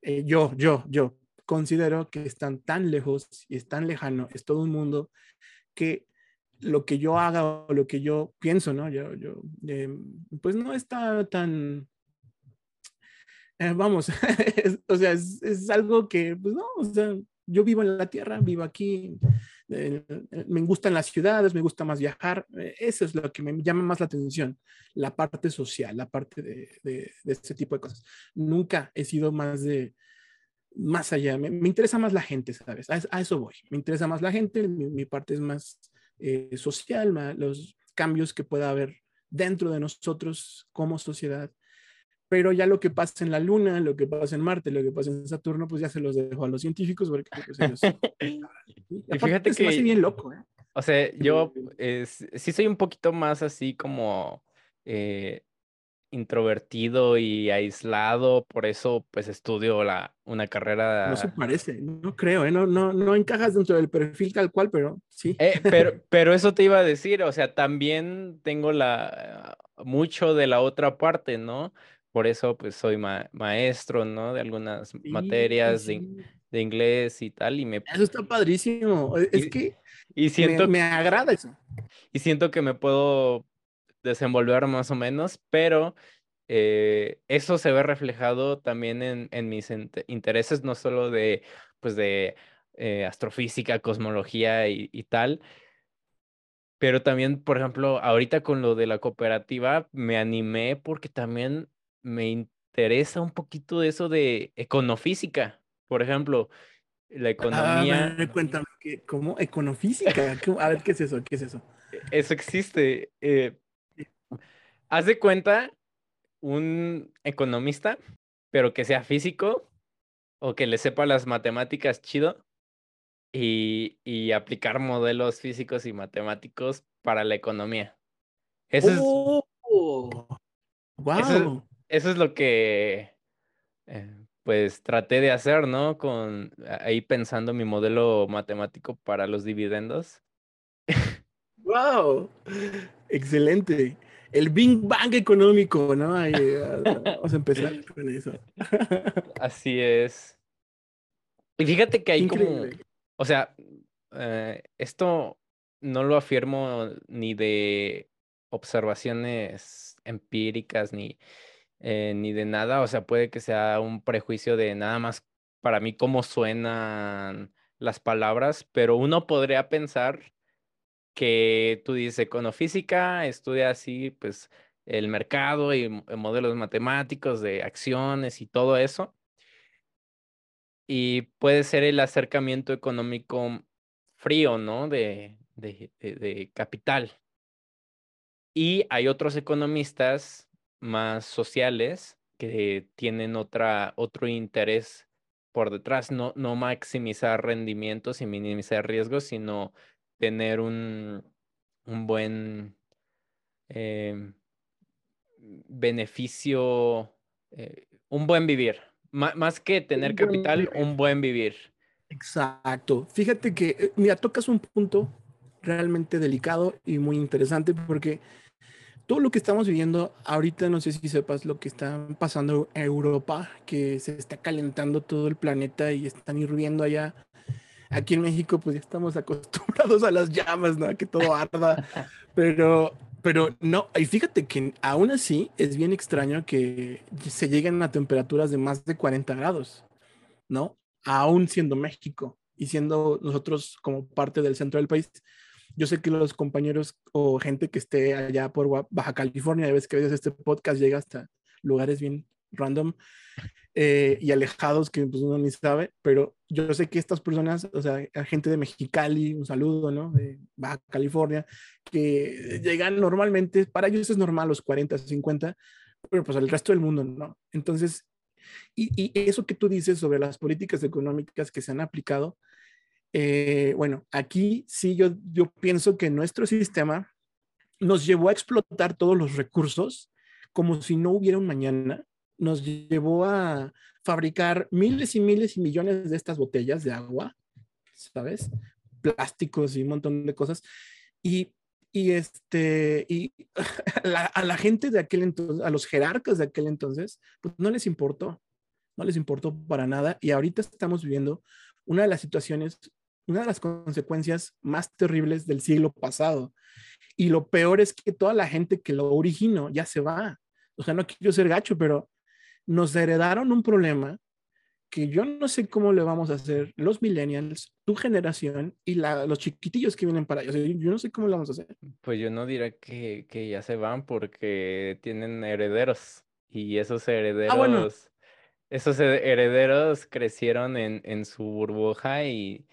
eh, yo, yo, yo considero que están tan lejos y es tan lejano, es todo un mundo que lo que yo haga o lo que yo pienso, ¿no? Yo, yo, eh, pues no está tan, eh, vamos, es- o sea, es, es algo que, pues no, yo vivo en la tierra, vivo aquí, me gustan las ciudades, me gusta más viajar, eh, eso es lo que me llama más la atención, la parte social, la parte de, de, este tipo de cosas. Nunca he sido más de, más allá, me, me interesa más la gente, ¿sabes? A, eso voy, me interesa más la gente, mi, parte es más eh, social, ma- los cambios que pueda haber dentro de nosotros como sociedad. Pero ya lo que pasa en la Luna, lo que pasa en Marte, lo que pasa en Saturno, pues ya se los dejo a los científicos porque pues, ellos... Y Aparte, fíjate se me hace que- bien loco, ¿eh? O sea, yo eh, sí soy un poquito más así como eh, introvertido y aislado, por eso pues estudio la, una carrera... No se parece, no creo, ¿eh? No, no, no encajas dentro del perfil tal cual, pero sí. Eh, pero, pero eso te iba a decir, o sea, también tengo la mucho de la otra parte, ¿no? Por eso pues soy ma- maestro, ¿no? De algunas Sí, materias de, sí. de inglés y tal, y me Eso está padrísimo. Es es Y- que y me, siento me agrada eso. y siento que me puedo desenvolver más o menos, pero eh, eso se ve reflejado también en, en mis int- intereses, no solo de, pues de eh, astrofísica, cosmología y, y tal, pero también, por ejemplo, ahorita con lo de la cooperativa, me animé porque también me interesa un poquito de eso de econofísica, por ejemplo, la A economía. ver, cuéntame, ¿qué- ¿cómo? Econofísica. A ver, ¿qué es eso? ¿Qué es eso? eso existe. Eh, haz de cuenta un economista, pero que sea físico o que le sepa las matemáticas chido y, y aplicar modelos físicos y matemáticos para la economía. Eso es, ¡Oh! ¡Wow! eso es lo que eh, pues traté de hacer, ¿no? Con ahí pensando mi modelo matemático para los dividendos. ¡Wow! Excelente. El Big Bang económico, ¿no? Ahí, ah, vamos a empezar con eso. Así es. Y fíjate que hay como, o sea, eh, esto no lo afirmo ni de observaciones empíricas ni, eh, ni de nada, o sea, puede que sea un prejuicio de nada más para mí cómo suenan las palabras, pero uno podría pensar que tú dices econofísica, estudia así, pues, el mercado y modelos matemáticos de acciones y todo eso. Y puede ser el acercamiento económico frío, ¿no? De, de- de capital. Y hay otros economistas más sociales que tienen otra, otro interés por detrás, no, no maximizar rendimientos y minimizar riesgos, sino tener un, un buen em, beneficio, eh, un buen vivir. Más que tener capital, vivir. un buen vivir. Exacto. Fíjate que, eh, mira, tocas un punto realmente delicado y muy interesante porque todo lo que estamos viviendo ahorita, no sé si sepas lo que está pasando en Europa, que se está calentando todo el planeta y están hirviendo allá. Aquí en México, pues ya estamos acostumbrados a las llamas, ¿no? Que todo arda. Pero, pero no, y fíjate que aún así es bien extraño que se lleguen a temperaturas de más de 40 grados, ¿no? Aún siendo México y siendo nosotros como parte del centro del país. Yo sé que los compañeros o gente que esté allá por Baja California, a veces que este podcast llega hasta lugares bien random eh, y alejados que pues, uno ni sabe, pero yo sé que estas personas, o sea, gente de Mexicali, un saludo, ¿no? De Baja California, que llegan normalmente, para ellos es normal los 40, 50, pero pues al resto del mundo no. Entonces, y eso que tú dices sobre las políticas económicas que se han aplicado, eh, bueno, aquí sí yo, yo pienso que nuestro sistema nos llevó a explotar todos los recursos como si no hubiera un mañana, nos llevó a fabricar miles y miles y millones de estas botellas de agua, ¿sabes? Plásticos y un montón de cosas. Y, y este, y a la, a la gente de aquel entonces, a los jerarcas de aquel entonces, pues no les importó, no les importó para nada. Y ahorita estamos viviendo una de las situaciones, una de las consecuencias más terribles del siglo pasado. Y lo peor es que toda la gente que lo originó ya se va. O sea, no quiero ser gacho, pero nos heredaron un problema que yo no sé cómo le vamos a hacer los millennials, tu generación y la, los chiquitillos que vienen para allá. O sea, yo no sé cómo lo vamos a hacer. Pues yo no diría que, que ya se van porque tienen herederos y esos herederos, Ah, bueno. esos he- herederos crecieron en, en su burbuja y,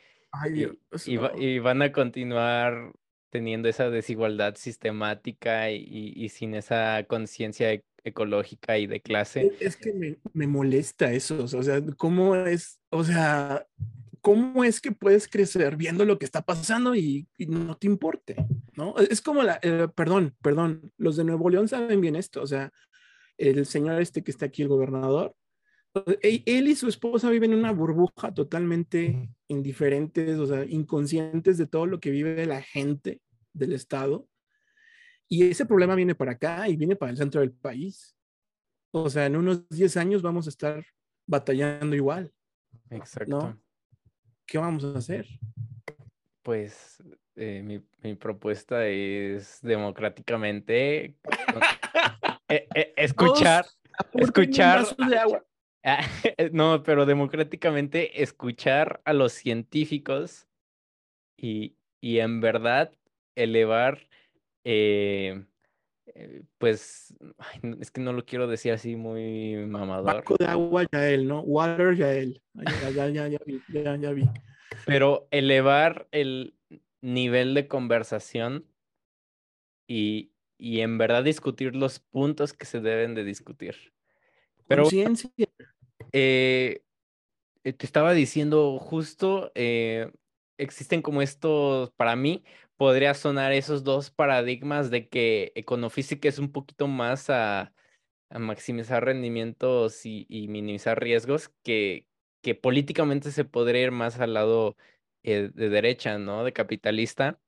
Ay, y, Dios. y va- no. y van a continuar teniendo esa desigualdad sistemática y, y- sin esa conciencia e- ecológica y de clase. Es- Es que me, me molesta eso. O sea, ¿cómo es? O sea, ¿cómo es que puedes crecer viendo lo que está pasando y, y no te importe? ¿No? Es como la, eh, perdón, perdón, los de Nuevo León saben bien esto. O sea, el señor este que está aquí, el gobernador, él, y su esposa viven en una burbuja totalmente indiferentes, o sea, inconscientes de todo lo que vive la gente del estado. Y ese problema viene para acá y viene para el centro del país. O sea, en unos 10 años vamos a estar batallando igual. Exacto. ¿Qué vamos a hacer? Pues eh, mi, mi propuesta es democráticamente eh, eh, escuchar, escuchar, de agua. Ah, no, pero democráticamente escuchar a los científicos y, y en verdad elevar, eh, eh, pues, ay, es que no lo quiero decir así muy mamador, Vaco de agua, Yael, ¿no? Water, Yael. Ya, ya, ya, ya vi, ya, ya vi. pero elevar el nivel de conversación y, y en verdad discutir los puntos que se deben de discutir. Pero Conciencia. Eh, eh, te estaba diciendo justo, eh, existen como estos, para mí, podría sonar esos dos paradigmas de que econofísica es un poquito más a, a maximizar rendimientos y, y minimizar riesgos que, que políticamente se podría ir más al lado eh, de derecha, ¿no? De capitalista.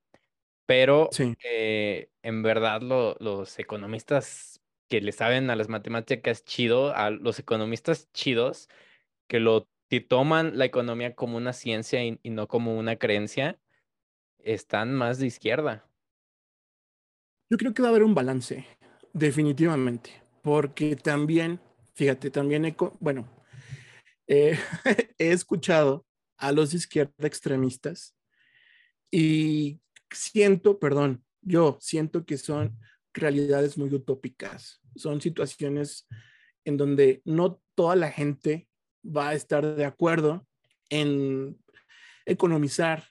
Pero Sí. eh, en verdad lo- los economistas que le saben a las matemáticas chido, a los economistas chidos, que lo que toman la economía como una ciencia y, no como una creencia, están más de izquierda. Yo creo que va a haber un balance, definitivamente, porque también, fíjate, también he, bueno, eh, he escuchado a los extremistas y siento, perdón, yo siento que son realidades muy utópicas, son situaciones en donde no toda la gente va a estar de acuerdo en economizar,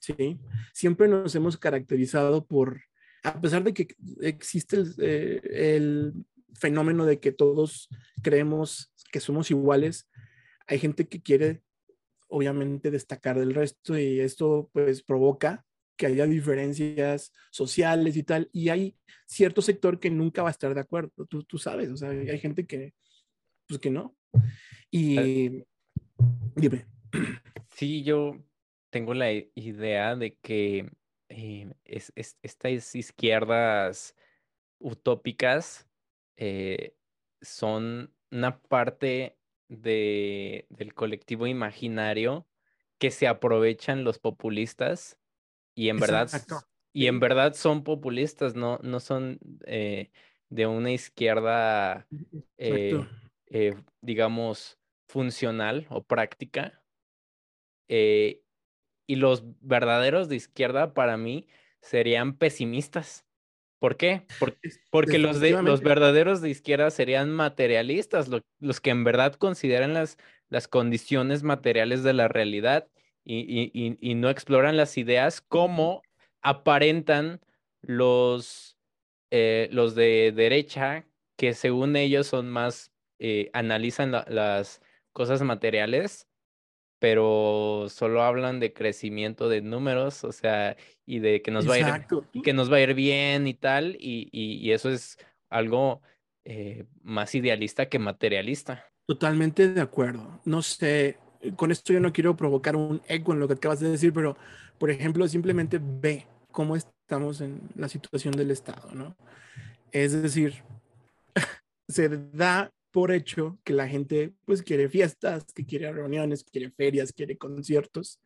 ¿sí? Siempre nos hemos caracterizado por, a pesar de que existe el, eh, fenómeno de que todos creemos que somos iguales, hay gente que quiere obviamente destacar del resto y esto pues provoca que haya diferencias sociales y tal, y hay cierto sector que nunca va a estar de acuerdo, tú, tú sabes, o sea, hay gente que, pues que no. Y dime, Sí, yo tengo la idea de que eh, es, es- estas izquierdas utópicas eh, son una parte de, del colectivo imaginario que se aprovechan los populistas y en verdad, y en verdad son populistas, no, no son eh, de una izquierda, eh, eh, digamos, funcional o práctica. y los verdaderos de izquierda para mí serían pesimistas. ¿Por qué? Por- Es- porque los, de, los verdaderos de izquierda serían materialistas, lo- los que en verdad consideran las, las condiciones materiales de la realidad y, y- y- no exploran las ideas como aparentan los, eh, los de derecha, que según ellos son más, eh, analizan la- las cosas materiales pero solo hablan de crecimiento de números, o sea, y de que nos va a ir, que nos va a ir bien y tal, y, y- y eso es algo eh, más idealista que materialista. Totalmente de acuerdo. No sé, con esto yo no quiero provocar un eco en lo que acabas de decir, pero, por ejemplo, simplemente ve cómo estamos en la situación del Estado, ¿no? Es decir, se da por hecho que la gente pues quiere fiestas, que quiere reuniones, quiere ferias, quiere conciertos,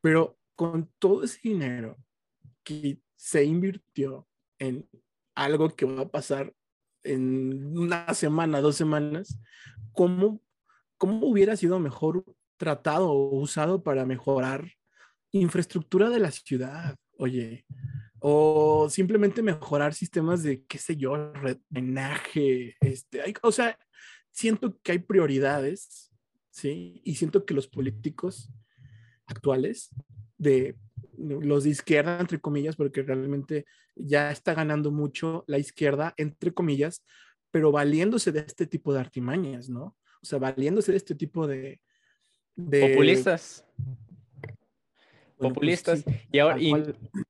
pero con todo ese dinero que se invirtió en algo que va a pasar en una semana, dos semanas, ¿cómo, cómo hubiera sido mejor tratado o usado para mejorar infraestructura de la ciudad? Oye, o simplemente mejorar sistemas de, qué sé yo, drenaje, este, hay, o sea, siento que hay prioridades, ¿sí? Y siento que los políticos actuales de los de izquierda, entre comillas, porque realmente ya está ganando mucho la izquierda, entre comillas, pero valiéndose de este tipo de artimañas, ¿no? O sea, valiéndose de este tipo de... de Populistas, bueno, pues, populistas. sí, Y ahora, y,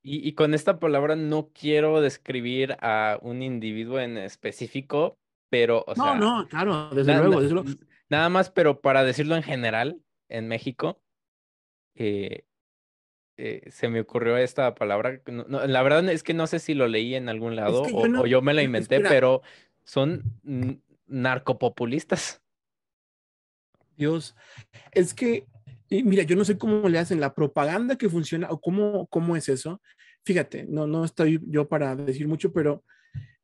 y- y con esta palabra no quiero describir a un individuo en específico, pero, o no, sea, no, claro, desde na- luego, desde nada más, pero para decirlo en general, en México, eh, eh, se me ocurrió esta palabra. no- no, la verdad es que no sé si lo leí en algún lado que yo o, yo me la inventé, espera. pero son narcopopulistas. Dios, es que, mira, yo no sé cómo le hacen la propaganda que funciona o cómo, cómo es eso. Fíjate, no, no estoy yo para decir mucho, pero,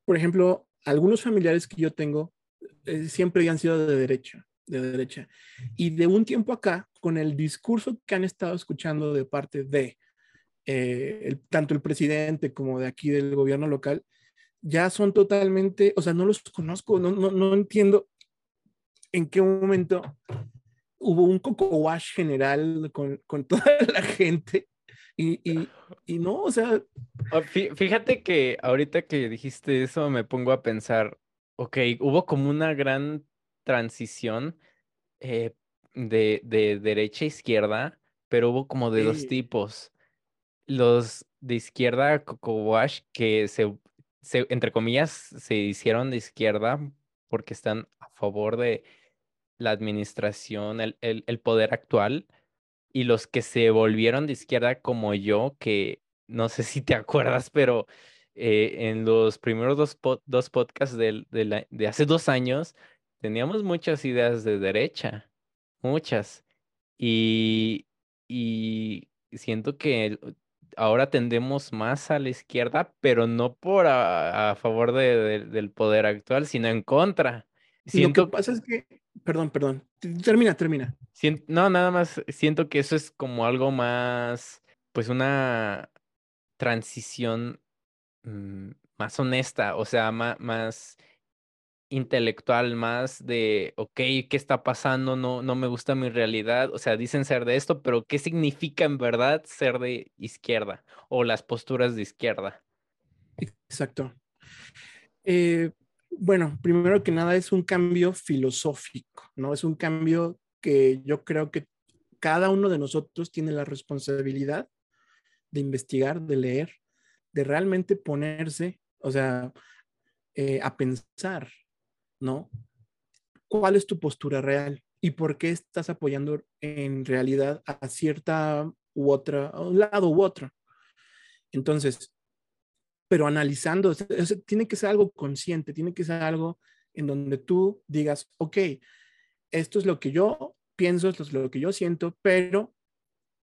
por ejemplo, algunos familiares que yo tengo eh, siempre han sido de derecha, de derecha. Y de un tiempo acá, con el discurso que han estado escuchando de parte de eh, tanto el presidente como de aquí del gobierno local, ya son totalmente, o sea, no los conozco, no, no, no entiendo en qué momento hubo un coco wash general con, con toda la gente Y, y, y no, o sea, fí- Fíjate que ahorita que dijiste eso me pongo a pensar, ok, hubo como una gran transición eh, de, de derecha a izquierda, pero hubo como de dos tipos. Los de izquierda, Coco Wash, que se, se, entre comillas, se hicieron de izquierda porque están a favor de la administración, el, el, el poder actual, y los que se volvieron de izquierda como yo, que no sé si te acuerdas, pero eh, en los primeros dos, po- dos podcasts de, de hace dos años, teníamos muchas ideas de derecha, muchas. Y, y siento que ahora tendemos más a la izquierda, pero no por a, a favor de- del poder actual, sino en contra. Lo que pasa es que, perdón, perdón, termina, termina. no, nada más siento que eso es como algo más, pues una transición mm, más honesta, o sea, ma- más, intelectual, más de, ok, ¿qué está pasando? No, no me gusta mi realidad. O sea, dicen ser de esto, pero ¿qué significa en verdad ser de izquierda o las posturas de izquierda? Exacto. Eh, bueno, primero que nada es un cambio filosófico, ¿no? Es un cambio que yo creo que cada uno de nosotros tiene la responsabilidad de investigar, de leer, de realmente ponerse, o sea, eh, a pensar, ¿no? ¿Cuál es tu postura real? ¿Y por qué estás apoyando en realidad a cierta u otra, a un lado u otro? Entonces, pero analizando, o sea, tiene que ser algo consciente, tiene que ser algo en donde tú digas, ok, esto es lo que yo pienso, esto es lo que yo siento, pero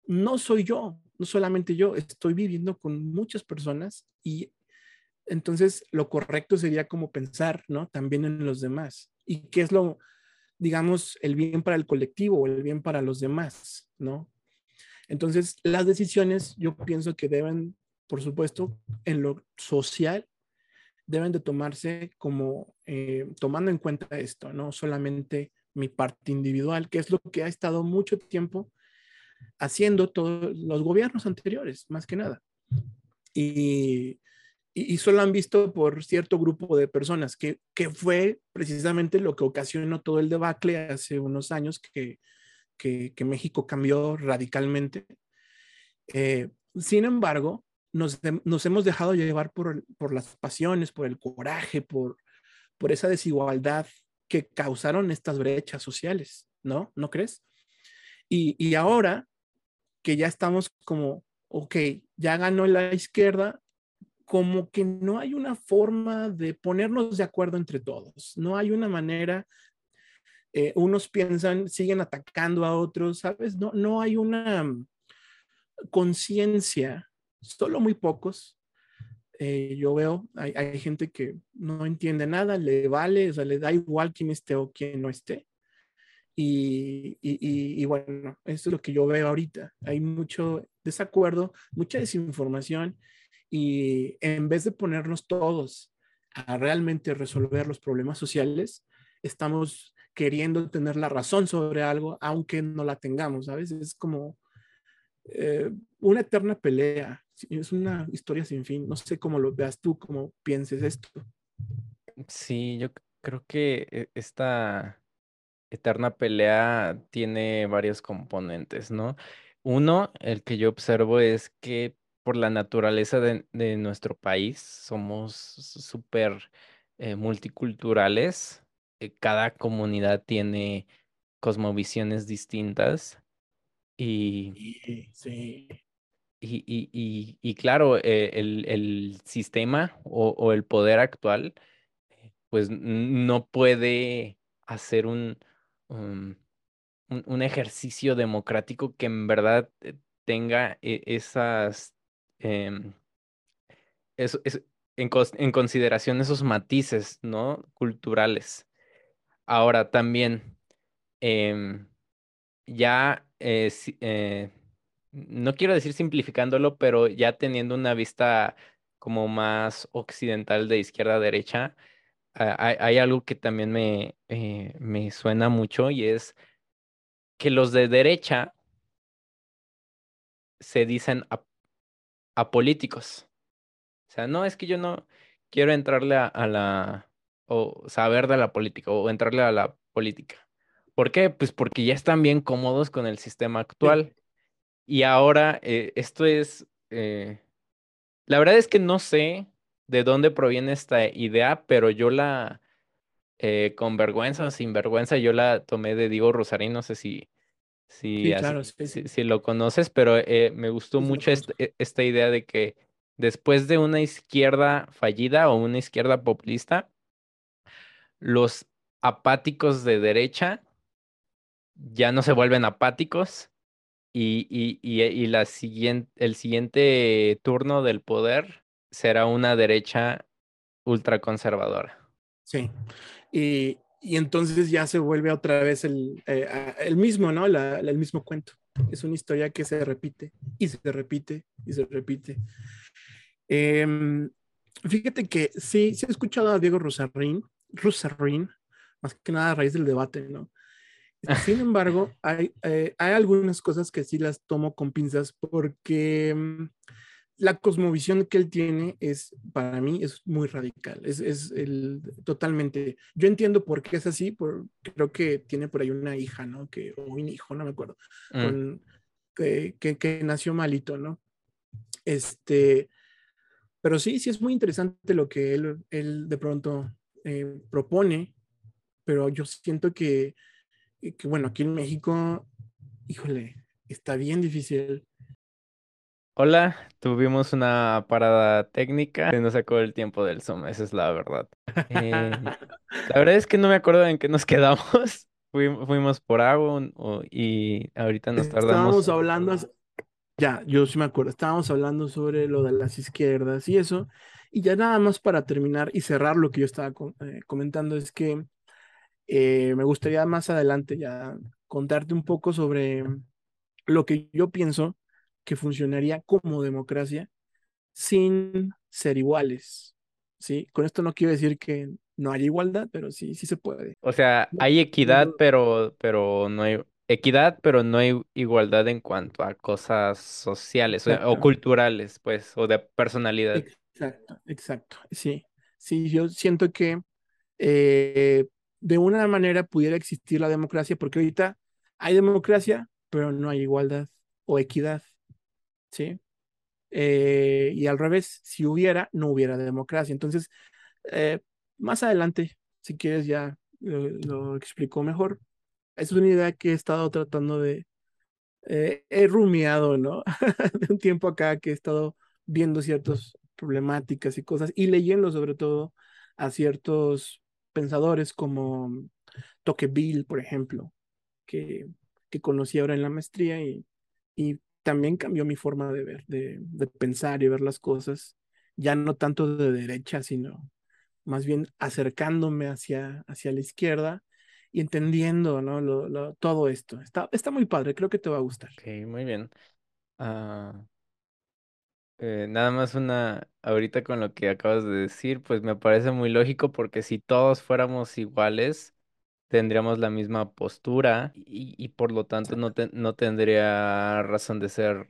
no soy yo, no solamente yo, estoy viviendo con muchas personas y entonces lo correcto sería como pensar, ¿no? También en los demás. ¿Y qué es lo, digamos, el bien para el colectivo o el bien para los demás, ¿no? Entonces, las decisiones yo pienso que deben, por supuesto, en lo social, deben de tomarse como eh, tomando en cuenta esto, no solamente mi parte individual, que es lo que ha estado mucho tiempo haciendo todos los gobiernos anteriores, más que nada. Y, y, y solo han visto por cierto grupo de personas, que, que, fue precisamente lo que ocasionó todo el debacle hace unos años que, que, que México cambió radicalmente. Eh, sin embargo, nos, nos, hemos dejado llevar por, por, las pasiones, por el coraje, por, por esa desigualdad que causaron estas brechas sociales, ¿no? ¿No crees? Y, y ahora que ya estamos como, ok, ya ganó la izquierda, como que no hay una forma de ponernos de acuerdo entre todos, no hay una manera, eh, unos piensan, siguen atacando a otros, ¿sabes? No, no hay una conciencia, solo muy pocos. Eh, yo veo, hay, hay, gente que no entiende nada, le vale, o sea, le da igual quién esté o quién no esté. Y, y, y, bueno, eso es lo que yo veo ahorita. Hay mucho desacuerdo, mucha desinformación y en vez de ponernos todos a realmente resolver los problemas sociales, estamos queriendo tener la razón sobre algo, aunque no la tengamos, ¿sabes? Es como eh, una eterna pelea, es una historia sin fin. No sé cómo lo veas tú, cómo pienses esto. Sí, yo creo que e, esta eterna pelea tiene varios componentes, ¿no? Uno, el que yo observo es que por la naturaleza de, de nuestro país somos súper eh, multiculturales. Eh, cada comunidad tiene cosmovisiones distintas y, sí, sí. y, y, y, y claro, eh, el, el, sistema o, o el poder actual pues no puede hacer un, un, un, ejercicio democrático que en verdad tenga esas, eh, eso, es, en, en, consideración esos matices, ¿no? Culturales. Ahora también, eh, ya, eh, eh, no quiero decir simplificándolo, pero ya teniendo una vista como más occidental de izquierda a derecha, hay, hay, algo que también me, eh, me suena mucho y es que los de derecha se dicen ap a políticos. O sea, no es que yo no quiero entrarle a, a la, o saber de la política, o entrarle a la política. ¿Por qué? Pues porque ya están bien cómodos con el sistema actual. Y ahora eh, esto es, eh, la verdad es que no sé de dónde proviene esta idea, pero yo la, eh, con vergüenza o sin vergüenza, yo la tomé de Diego Rosarín, no sé si, si, Sí, así- claro, sí, si, sí. si lo conoces, pero me gustó mucho e- esta idea de que después de una izquierda fallida o una izquierda populista, los apáticos de derecha ya no se vuelven apáticos y, y, y, y la siguiente, el siguiente turno del poder será una derecha ultraconservadora. Sí. Y, y entonces ya se vuelve otra vez el, eh, el mismo, ¿no? La- el mismo cuento. Es una historia que se repite y se repite y se repite. Em, fíjate que sí, sí he escuchado a Diego Rosarín, Rosarín, más que nada a raíz del debate, ¿no? Sin embargo, hay, eh, hay algunas cosas que sí las tomo con pinzas porque mm, la cosmovisión que él tiene es, para mí, es muy radical. Es, es el, totalmente. Yo entiendo por qué es así, por, creo que tiene por ahí una hija, ¿no? Que, o un hijo, no me acuerdo, Mm. con, que, que, que nació malito, ¿no? Este, pero sí, sí es muy interesante lo que él, él de pronto eh, propone, pero yo siento que, que, bueno, aquí en México, híjole, está bien difícil. Hola, tuvimos una parada técnica, se nos sacó el tiempo del Zoom, esa es la verdad. Eh, la verdad es que no me acuerdo en qué nos quedamos. Fuim- fuimos por agua y ahorita nos Estábamos tardamos. hablando, ya, yo sí me acuerdo, estábamos hablando sobre lo de las izquierdas y eso, y ya nada más para terminar y cerrar lo que yo estaba eh, comentando es que eh, me gustaría más adelante ya contarte un poco sobre lo que yo pienso que funcionaría como democracia sin ser iguales, ¿sí? Con esto no quiero decir que no haya igualdad, pero sí, sí se puede. O sea, hay equidad, pero, pero no hay equidad, pero no hay igualdad en cuanto a cosas sociales o, o culturales, pues, o de personalidad. Exacto, exacto. Sí, sí, yo siento que eh, de una manera pudiera existir la democracia, porque ahorita hay democracia, pero no hay igualdad o equidad, ¿sí? Eh, y al revés, si hubiera, no hubiera democracia. Entonces, eh, más adelante, si quieres, ya lo, lo explico mejor. Es una idea que he estado tratando de, eh, he rumiado, ¿no? de un tiempo acá que he estado viendo ciertas problemáticas y cosas y leyendo sobre todo a ciertos pensadores como Tocqueville, por ejemplo, que, que conocí ahora en la maestría y, y también cambió mi forma de ver, de, de pensar y ver las cosas, ya no tanto de derecha, sino más bien acercándome hacia, hacia la izquierda y entendiendo, ¿no? Lo, todo esto. Está, está muy padre, creo que te va a gustar. Ok, muy bien. Ah, eh, nada más una, ahorita con lo que acabas de decir, pues me parece muy lógico porque si todos fuéramos iguales, tendríamos la misma postura y, y por lo tanto no, te- no tendría razón de ser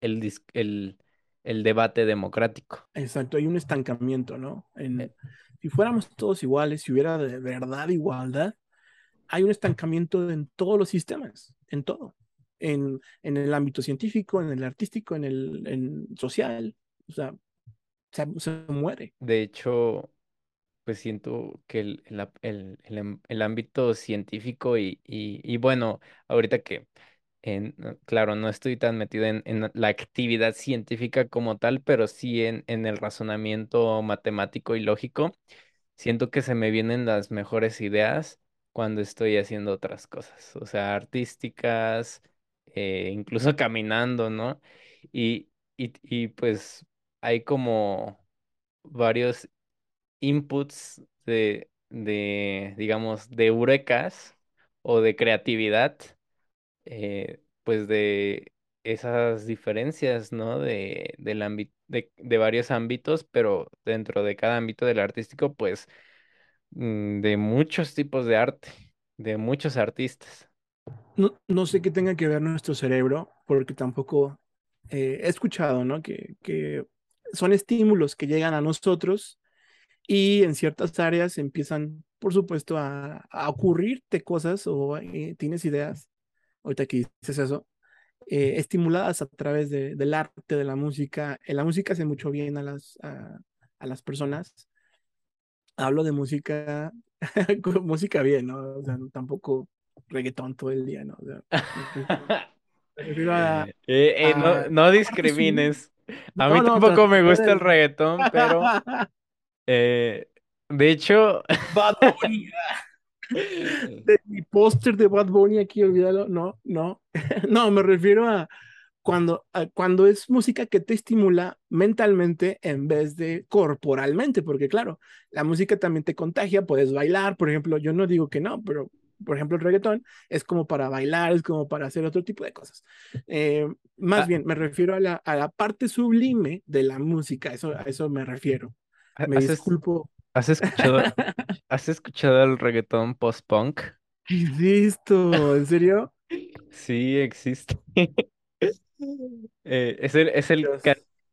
el, dis- el, el debate democrático. Exacto, hay un estancamiento, ¿no? Eh, En, si fuéramos todos iguales, si hubiera de verdad igualdad, hay un estancamiento en todos los sistemas, en todo, en, en el ámbito científico, en el artístico, en el en social, o sea, se, muere. De hecho, pues siento que el, el, el- el ámbito científico y, y, y bueno, ahorita que, en, claro, no estoy tan metido en, en la actividad científica como tal, pero sí en, en el razonamiento matemático y lógico, siento que se me vienen las mejores ideas cuando estoy haciendo otras cosas, o sea, artísticas, eh, incluso caminando, ¿no? Y, y, y pues hay como varios inputs de, de, digamos, de eurekas o de creatividad, eh, pues de esas diferencias, ¿no? De, del de, de varios ámbitos, pero dentro de cada ámbito del artístico, pues mm, de muchos tipos de arte, de muchos artistas. No, no sé qué tenga que ver nuestro cerebro, porque tampoco eh, he escuchado, ¿no? Que, que son estímulos que llegan a nosotros y en ciertas áreas empiezan, por supuesto, a, a ocurrirte cosas o eh, tienes ideas, ahorita que dices eso, eh, estimuladas a través de, del arte, de la música. Eh, la música hace mucho bien a las, a, a las personas. Hablo de música, música bien, ¿no? Tampoco reggaetón todo el día, ¿no? O sea, me a, Eh, eh, no, a no la parte discrimines. A No, mí no, tampoco me tratando gusta el reggaetón, pero eh, de hecho, Bad Bunny, de mi póster de Bad Bunny aquí, olvídalo. No, no. No, me refiero a cuando, a cuando es música que te estimula mentalmente en vez de corporalmente, porque claro, la música también te contagia, puedes bailar, por ejemplo, yo no digo que no, pero por ejemplo el reggaetón es como para bailar, es como para hacer otro tipo de cosas. Eh, más ah, bien, me refiero a la, a la parte sublime de la música, eso, a eso me refiero. Me ¿has, disculpo. has escuchado, has escuchado el reggaetón post-punk? ¿Qué es esto? ¿En serio? Sí, existe. Eh, es el, es el,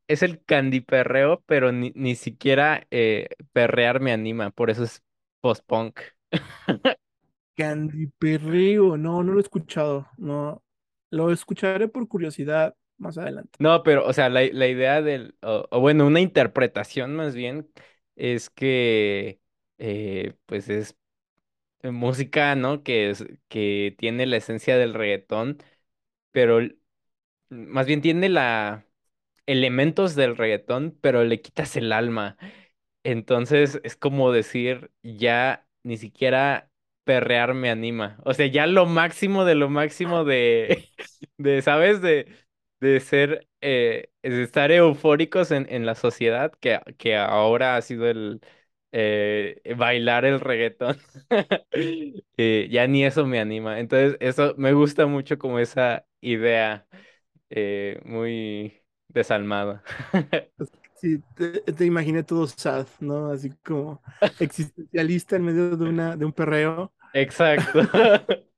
es el candiperreo, pero ni, ni siquiera eh, perrear me anima, por eso es post-punk. Candy Perreo, no, no lo he escuchado, no, lo escucharé por curiosidad más adelante. No, pero, o sea, la, la idea del, o, bueno, una interpretación más bien, es que, eh, pues es música, ¿no? Que es, que tiene la esencia del reggaetón, pero más bien tiene la elementos del reggaetón, pero le quitas el alma. Entonces es como decir, ya ni siquiera perrear me anima. O sea, ya lo máximo de lo máximo de, de ¿sabes? De, de ser, eh, de estar eufóricos en, en la sociedad, que, que ahora ha sido el eh, bailar el reggaetón. Eh, ya ni eso me anima. Entonces, eso me gusta mucho como esa idea muy desalmada. Sí, te, te imaginé todo sad, ¿no? Así como existencialista en medio de una, de un perreo, Exacto.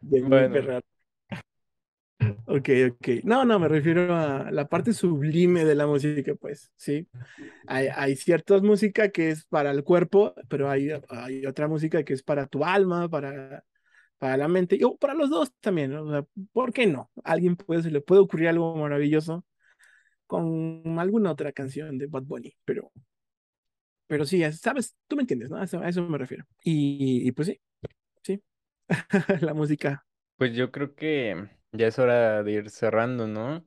de Bueno. Ok, ok. No, no, me refiero a la parte sublime de la música, pues, sí. Hay, hay cierta música que es para el cuerpo, pero hay, hay otra música que es para tu alma, para, para la mente, y o para los dos también, ¿no? O sea, ¿por qué no? A alguien puede, se le puede ocurrir algo maravilloso con alguna otra canción de Bad Bunny, pero, pero sí, es- sabes, tú me entiendes, ¿no? A eso, a eso me refiero. Y, y pues sí, sí, la música, pues yo creo que ya es hora de ir cerrando, ¿no?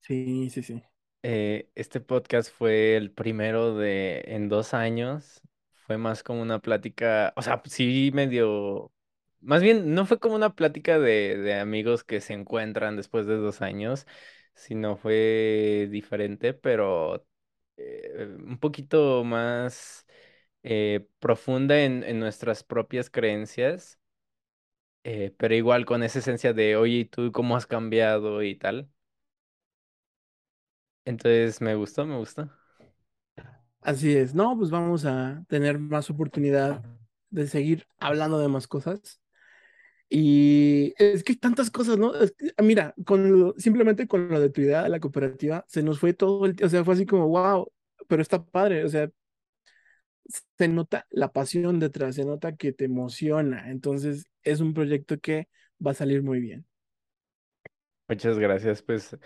sí, sí, sí. Eh, este podcast fue el primero de en dos años. Fue más como una plática, o sea, sí medio, más bien no fue como una plática de, de amigos que se encuentran después de dos años, sino fue diferente, pero eh, un poquito más eh, profunda en, en nuestras propias creencias, eh, pero igual con esa esencia de, oye, ¿y tú cómo has cambiado y tal? Entonces me gustó, me gustó. Así es, no, pues vamos a tener más oportunidad de seguir hablando de más cosas. Y es que tantas cosas, ¿no? Mira, con lo- simplemente con lo de tu idea de la cooperativa, se nos fue todo el tiempo, o sea, fue así como, wow, pero está padre, o sea, se nota la pasión detrás, se nota que te emociona, entonces es un proyecto que va a salir muy bien. Muchas gracias, pues.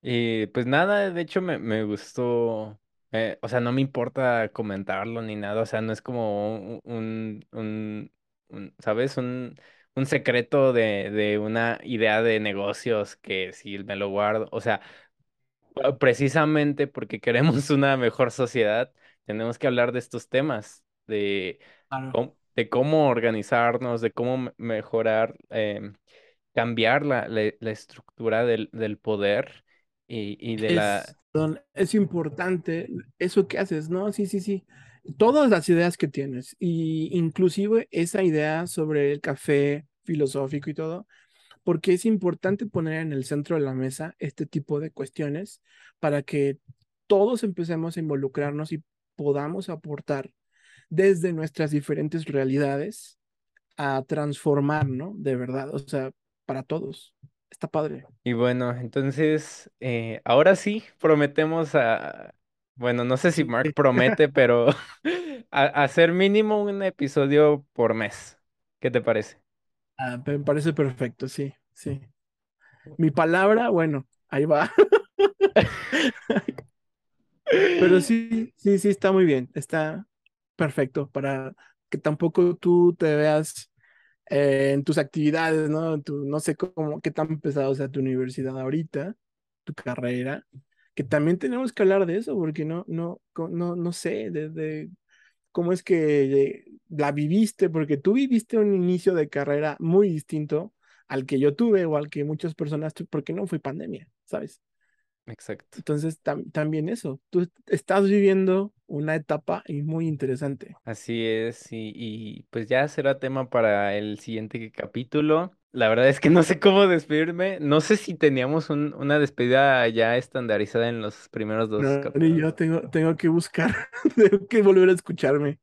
Y pues nada, de hecho me, me gustó, eh, o sea, no me importa comentarlo ni nada, o sea, no es como un, un- un, ¿sabes? Un, un secreto de, de una idea de negocios que si me lo guardo, o sea, eh, precisamente porque queremos una mejor sociedad, tenemos que hablar de estos temas, de Claro. cómo, de cómo organizarnos, de cómo me- mejorar, em, cambiar la, la, la estructura del, del poder y, y de Es, la... perdón, es importante eso que haces, ¿no? Sí, sí, sí. Todas las ideas que tienes, y inclusive esa idea sobre el café filosófico y todo, porque es importante poner en el centro de la mesa este tipo de cuestiones para que todos empecemos a involucrarnos y podamos aportar desde nuestras diferentes realidades a transformar, ¿no? De verdad, o sea, para todos. está padre. Y bueno, entonces, eh, ahora sí, prometemos a, bueno, no sé si Mark promete, pero a- hacer mínimo un episodio por mes. ¿Qué te parece? Ah, me parece perfecto, sí, sí. Mi palabra, bueno, ahí va. Pero sí, sí, sí, está muy bien. Está perfecto para que tampoco tú te veas eh, en tus actividades, ¿no? Tu- no sé cómo, qué tan pesado sea tu universidad ahorita, tu carrera, que también tenemos que hablar de eso, porque no, no, no, no sé, desde cómo es que la viviste, porque tú viviste un inicio de carrera muy distinto al que yo tuve o al que muchas personas, porque no fue pandemia, ¿sabes? Exacto. Entonces, tam- también eso, tú estás viviendo una etapa y muy interesante. Así es, y, y pues ya será tema para el siguiente capítulo. La verdad es que no sé cómo despedirme. No sé si teníamos un- una despedida ya estandarizada en los primeros dos No, ni capítulos. yo tengo, tengo que buscar, tengo que volver a escucharme,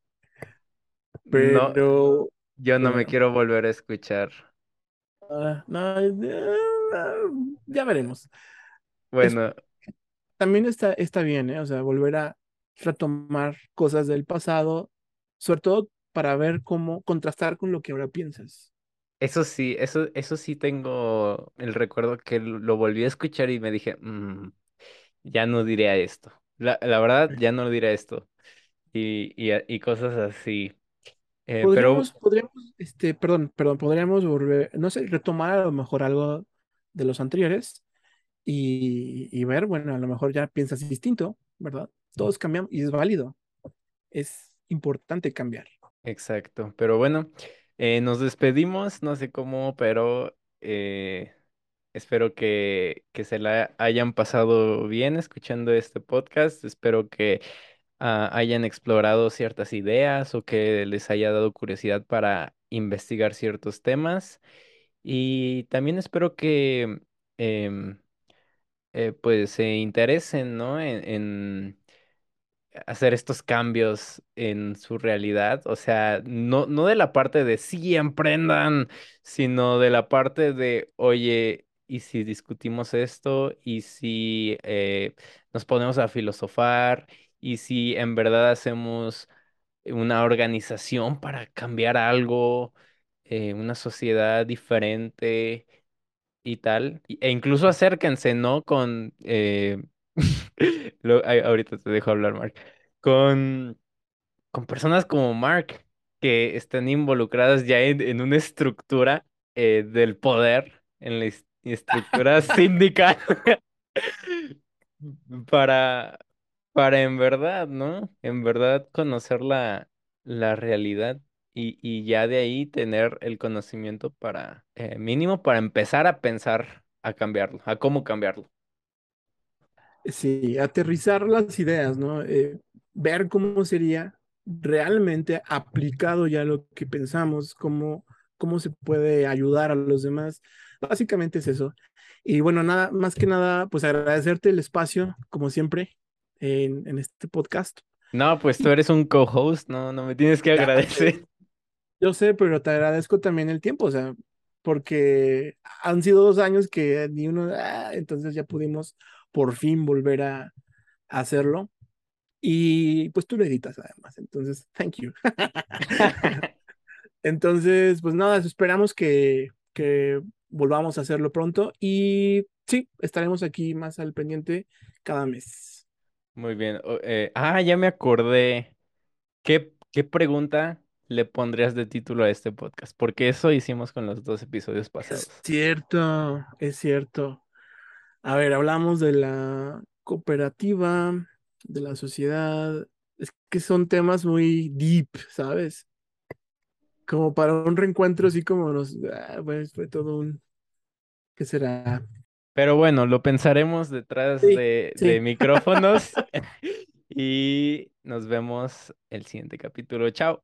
No, pero yo no me quiero volver a escuchar. ah, no, eh, ya veremos. Es, Bueno, también está, está bien, ¿eh? O sea, volver a retomar cosas del pasado, sobre todo para ver cómo contrastar con lo que ahora piensas. Eso sí, eso, eso sí tengo el recuerdo que lo volví a escuchar y me dije, "Mm, ya no diré esto. La, la verdad, ya no diré esto. Y, y, y cosas así. Eh, pero Podríamos, podríamos, este, perdón, perdón, podríamos volver, no sé, retomar a lo mejor algo de los anteriores y, y ver, bueno, a lo mejor ya piensas distinto, ¿verdad? Todos cambiamos y es válido. Es importante cambiar. Exacto, pero bueno, eh, nos despedimos, no sé cómo, pero eh, espero que, que se la hayan pasado bien escuchando este podcast, espero que ah, hayan explorado ciertas ideas o que les haya dado curiosidad para investigar ciertos temas y también espero que em, eh, pues se interesen, ¿no? en en hacer estos cambios en su realidad. O sea, no, no de la parte de sí, emprendan, sino de la parte de, oye, ¿y si discutimos esto? ¿Y si eh, nos ponemos a filosofar? ¿Y si en verdad hacemos una organización para cambiar algo, eh, una sociedad diferente? y tal. E incluso acérquense, ¿no? Con... eh, lo- ahorita te dejo hablar, Mark. Con, con personas como Mark, que están involucradas ya en, en una estructura eh, del poder, en la es- estructura sindical, para, para en verdad, ¿no? En verdad conocer la, la realidad. Y, y ya de ahí tener el conocimiento para, eh, mínimo, para empezar a pensar a cambiarlo, a cómo cambiarlo. Sí, aterrizar las ideas, ¿no? Eh, ver cómo sería realmente aplicado ya lo que pensamos, cómo, cómo se puede ayudar a los demás. Básicamente es eso. Y bueno, nada, más que nada, pues agradecerte el espacio, como siempre, en, en este podcast. No, pues tú eres un co-host, no, no me tienes que agradecer. yo sé, pero te agradezco también el tiempo, o sea, porque han sido dos años que ni uno, ah, entonces ya pudimos por fin volver a a hacerlo. Y pues tú lo editas además, entonces, thank you. Entonces, pues nada, esperamos que, que volvamos a hacerlo pronto y sí, estaremos aquí más al pendiente cada mes. Muy bien. eh, ah, ya me acordé. ¿Qué, qué pregunta le pondrías de título a este podcast? Porque eso hicimos con los dos episodios pasados. Es cierto, es cierto. A ver, hablamos de la cooperativa, de la sociedad. Es que son temas muy deep, ¿sabes? Como para un reencuentro así como nos, ah, pues fue todo un, ¿qué será? Pero bueno, lo pensaremos detrás Sí, de, micrófonos y nos vemos el siguiente capítulo. Chao.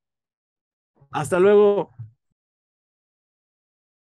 Hasta luego.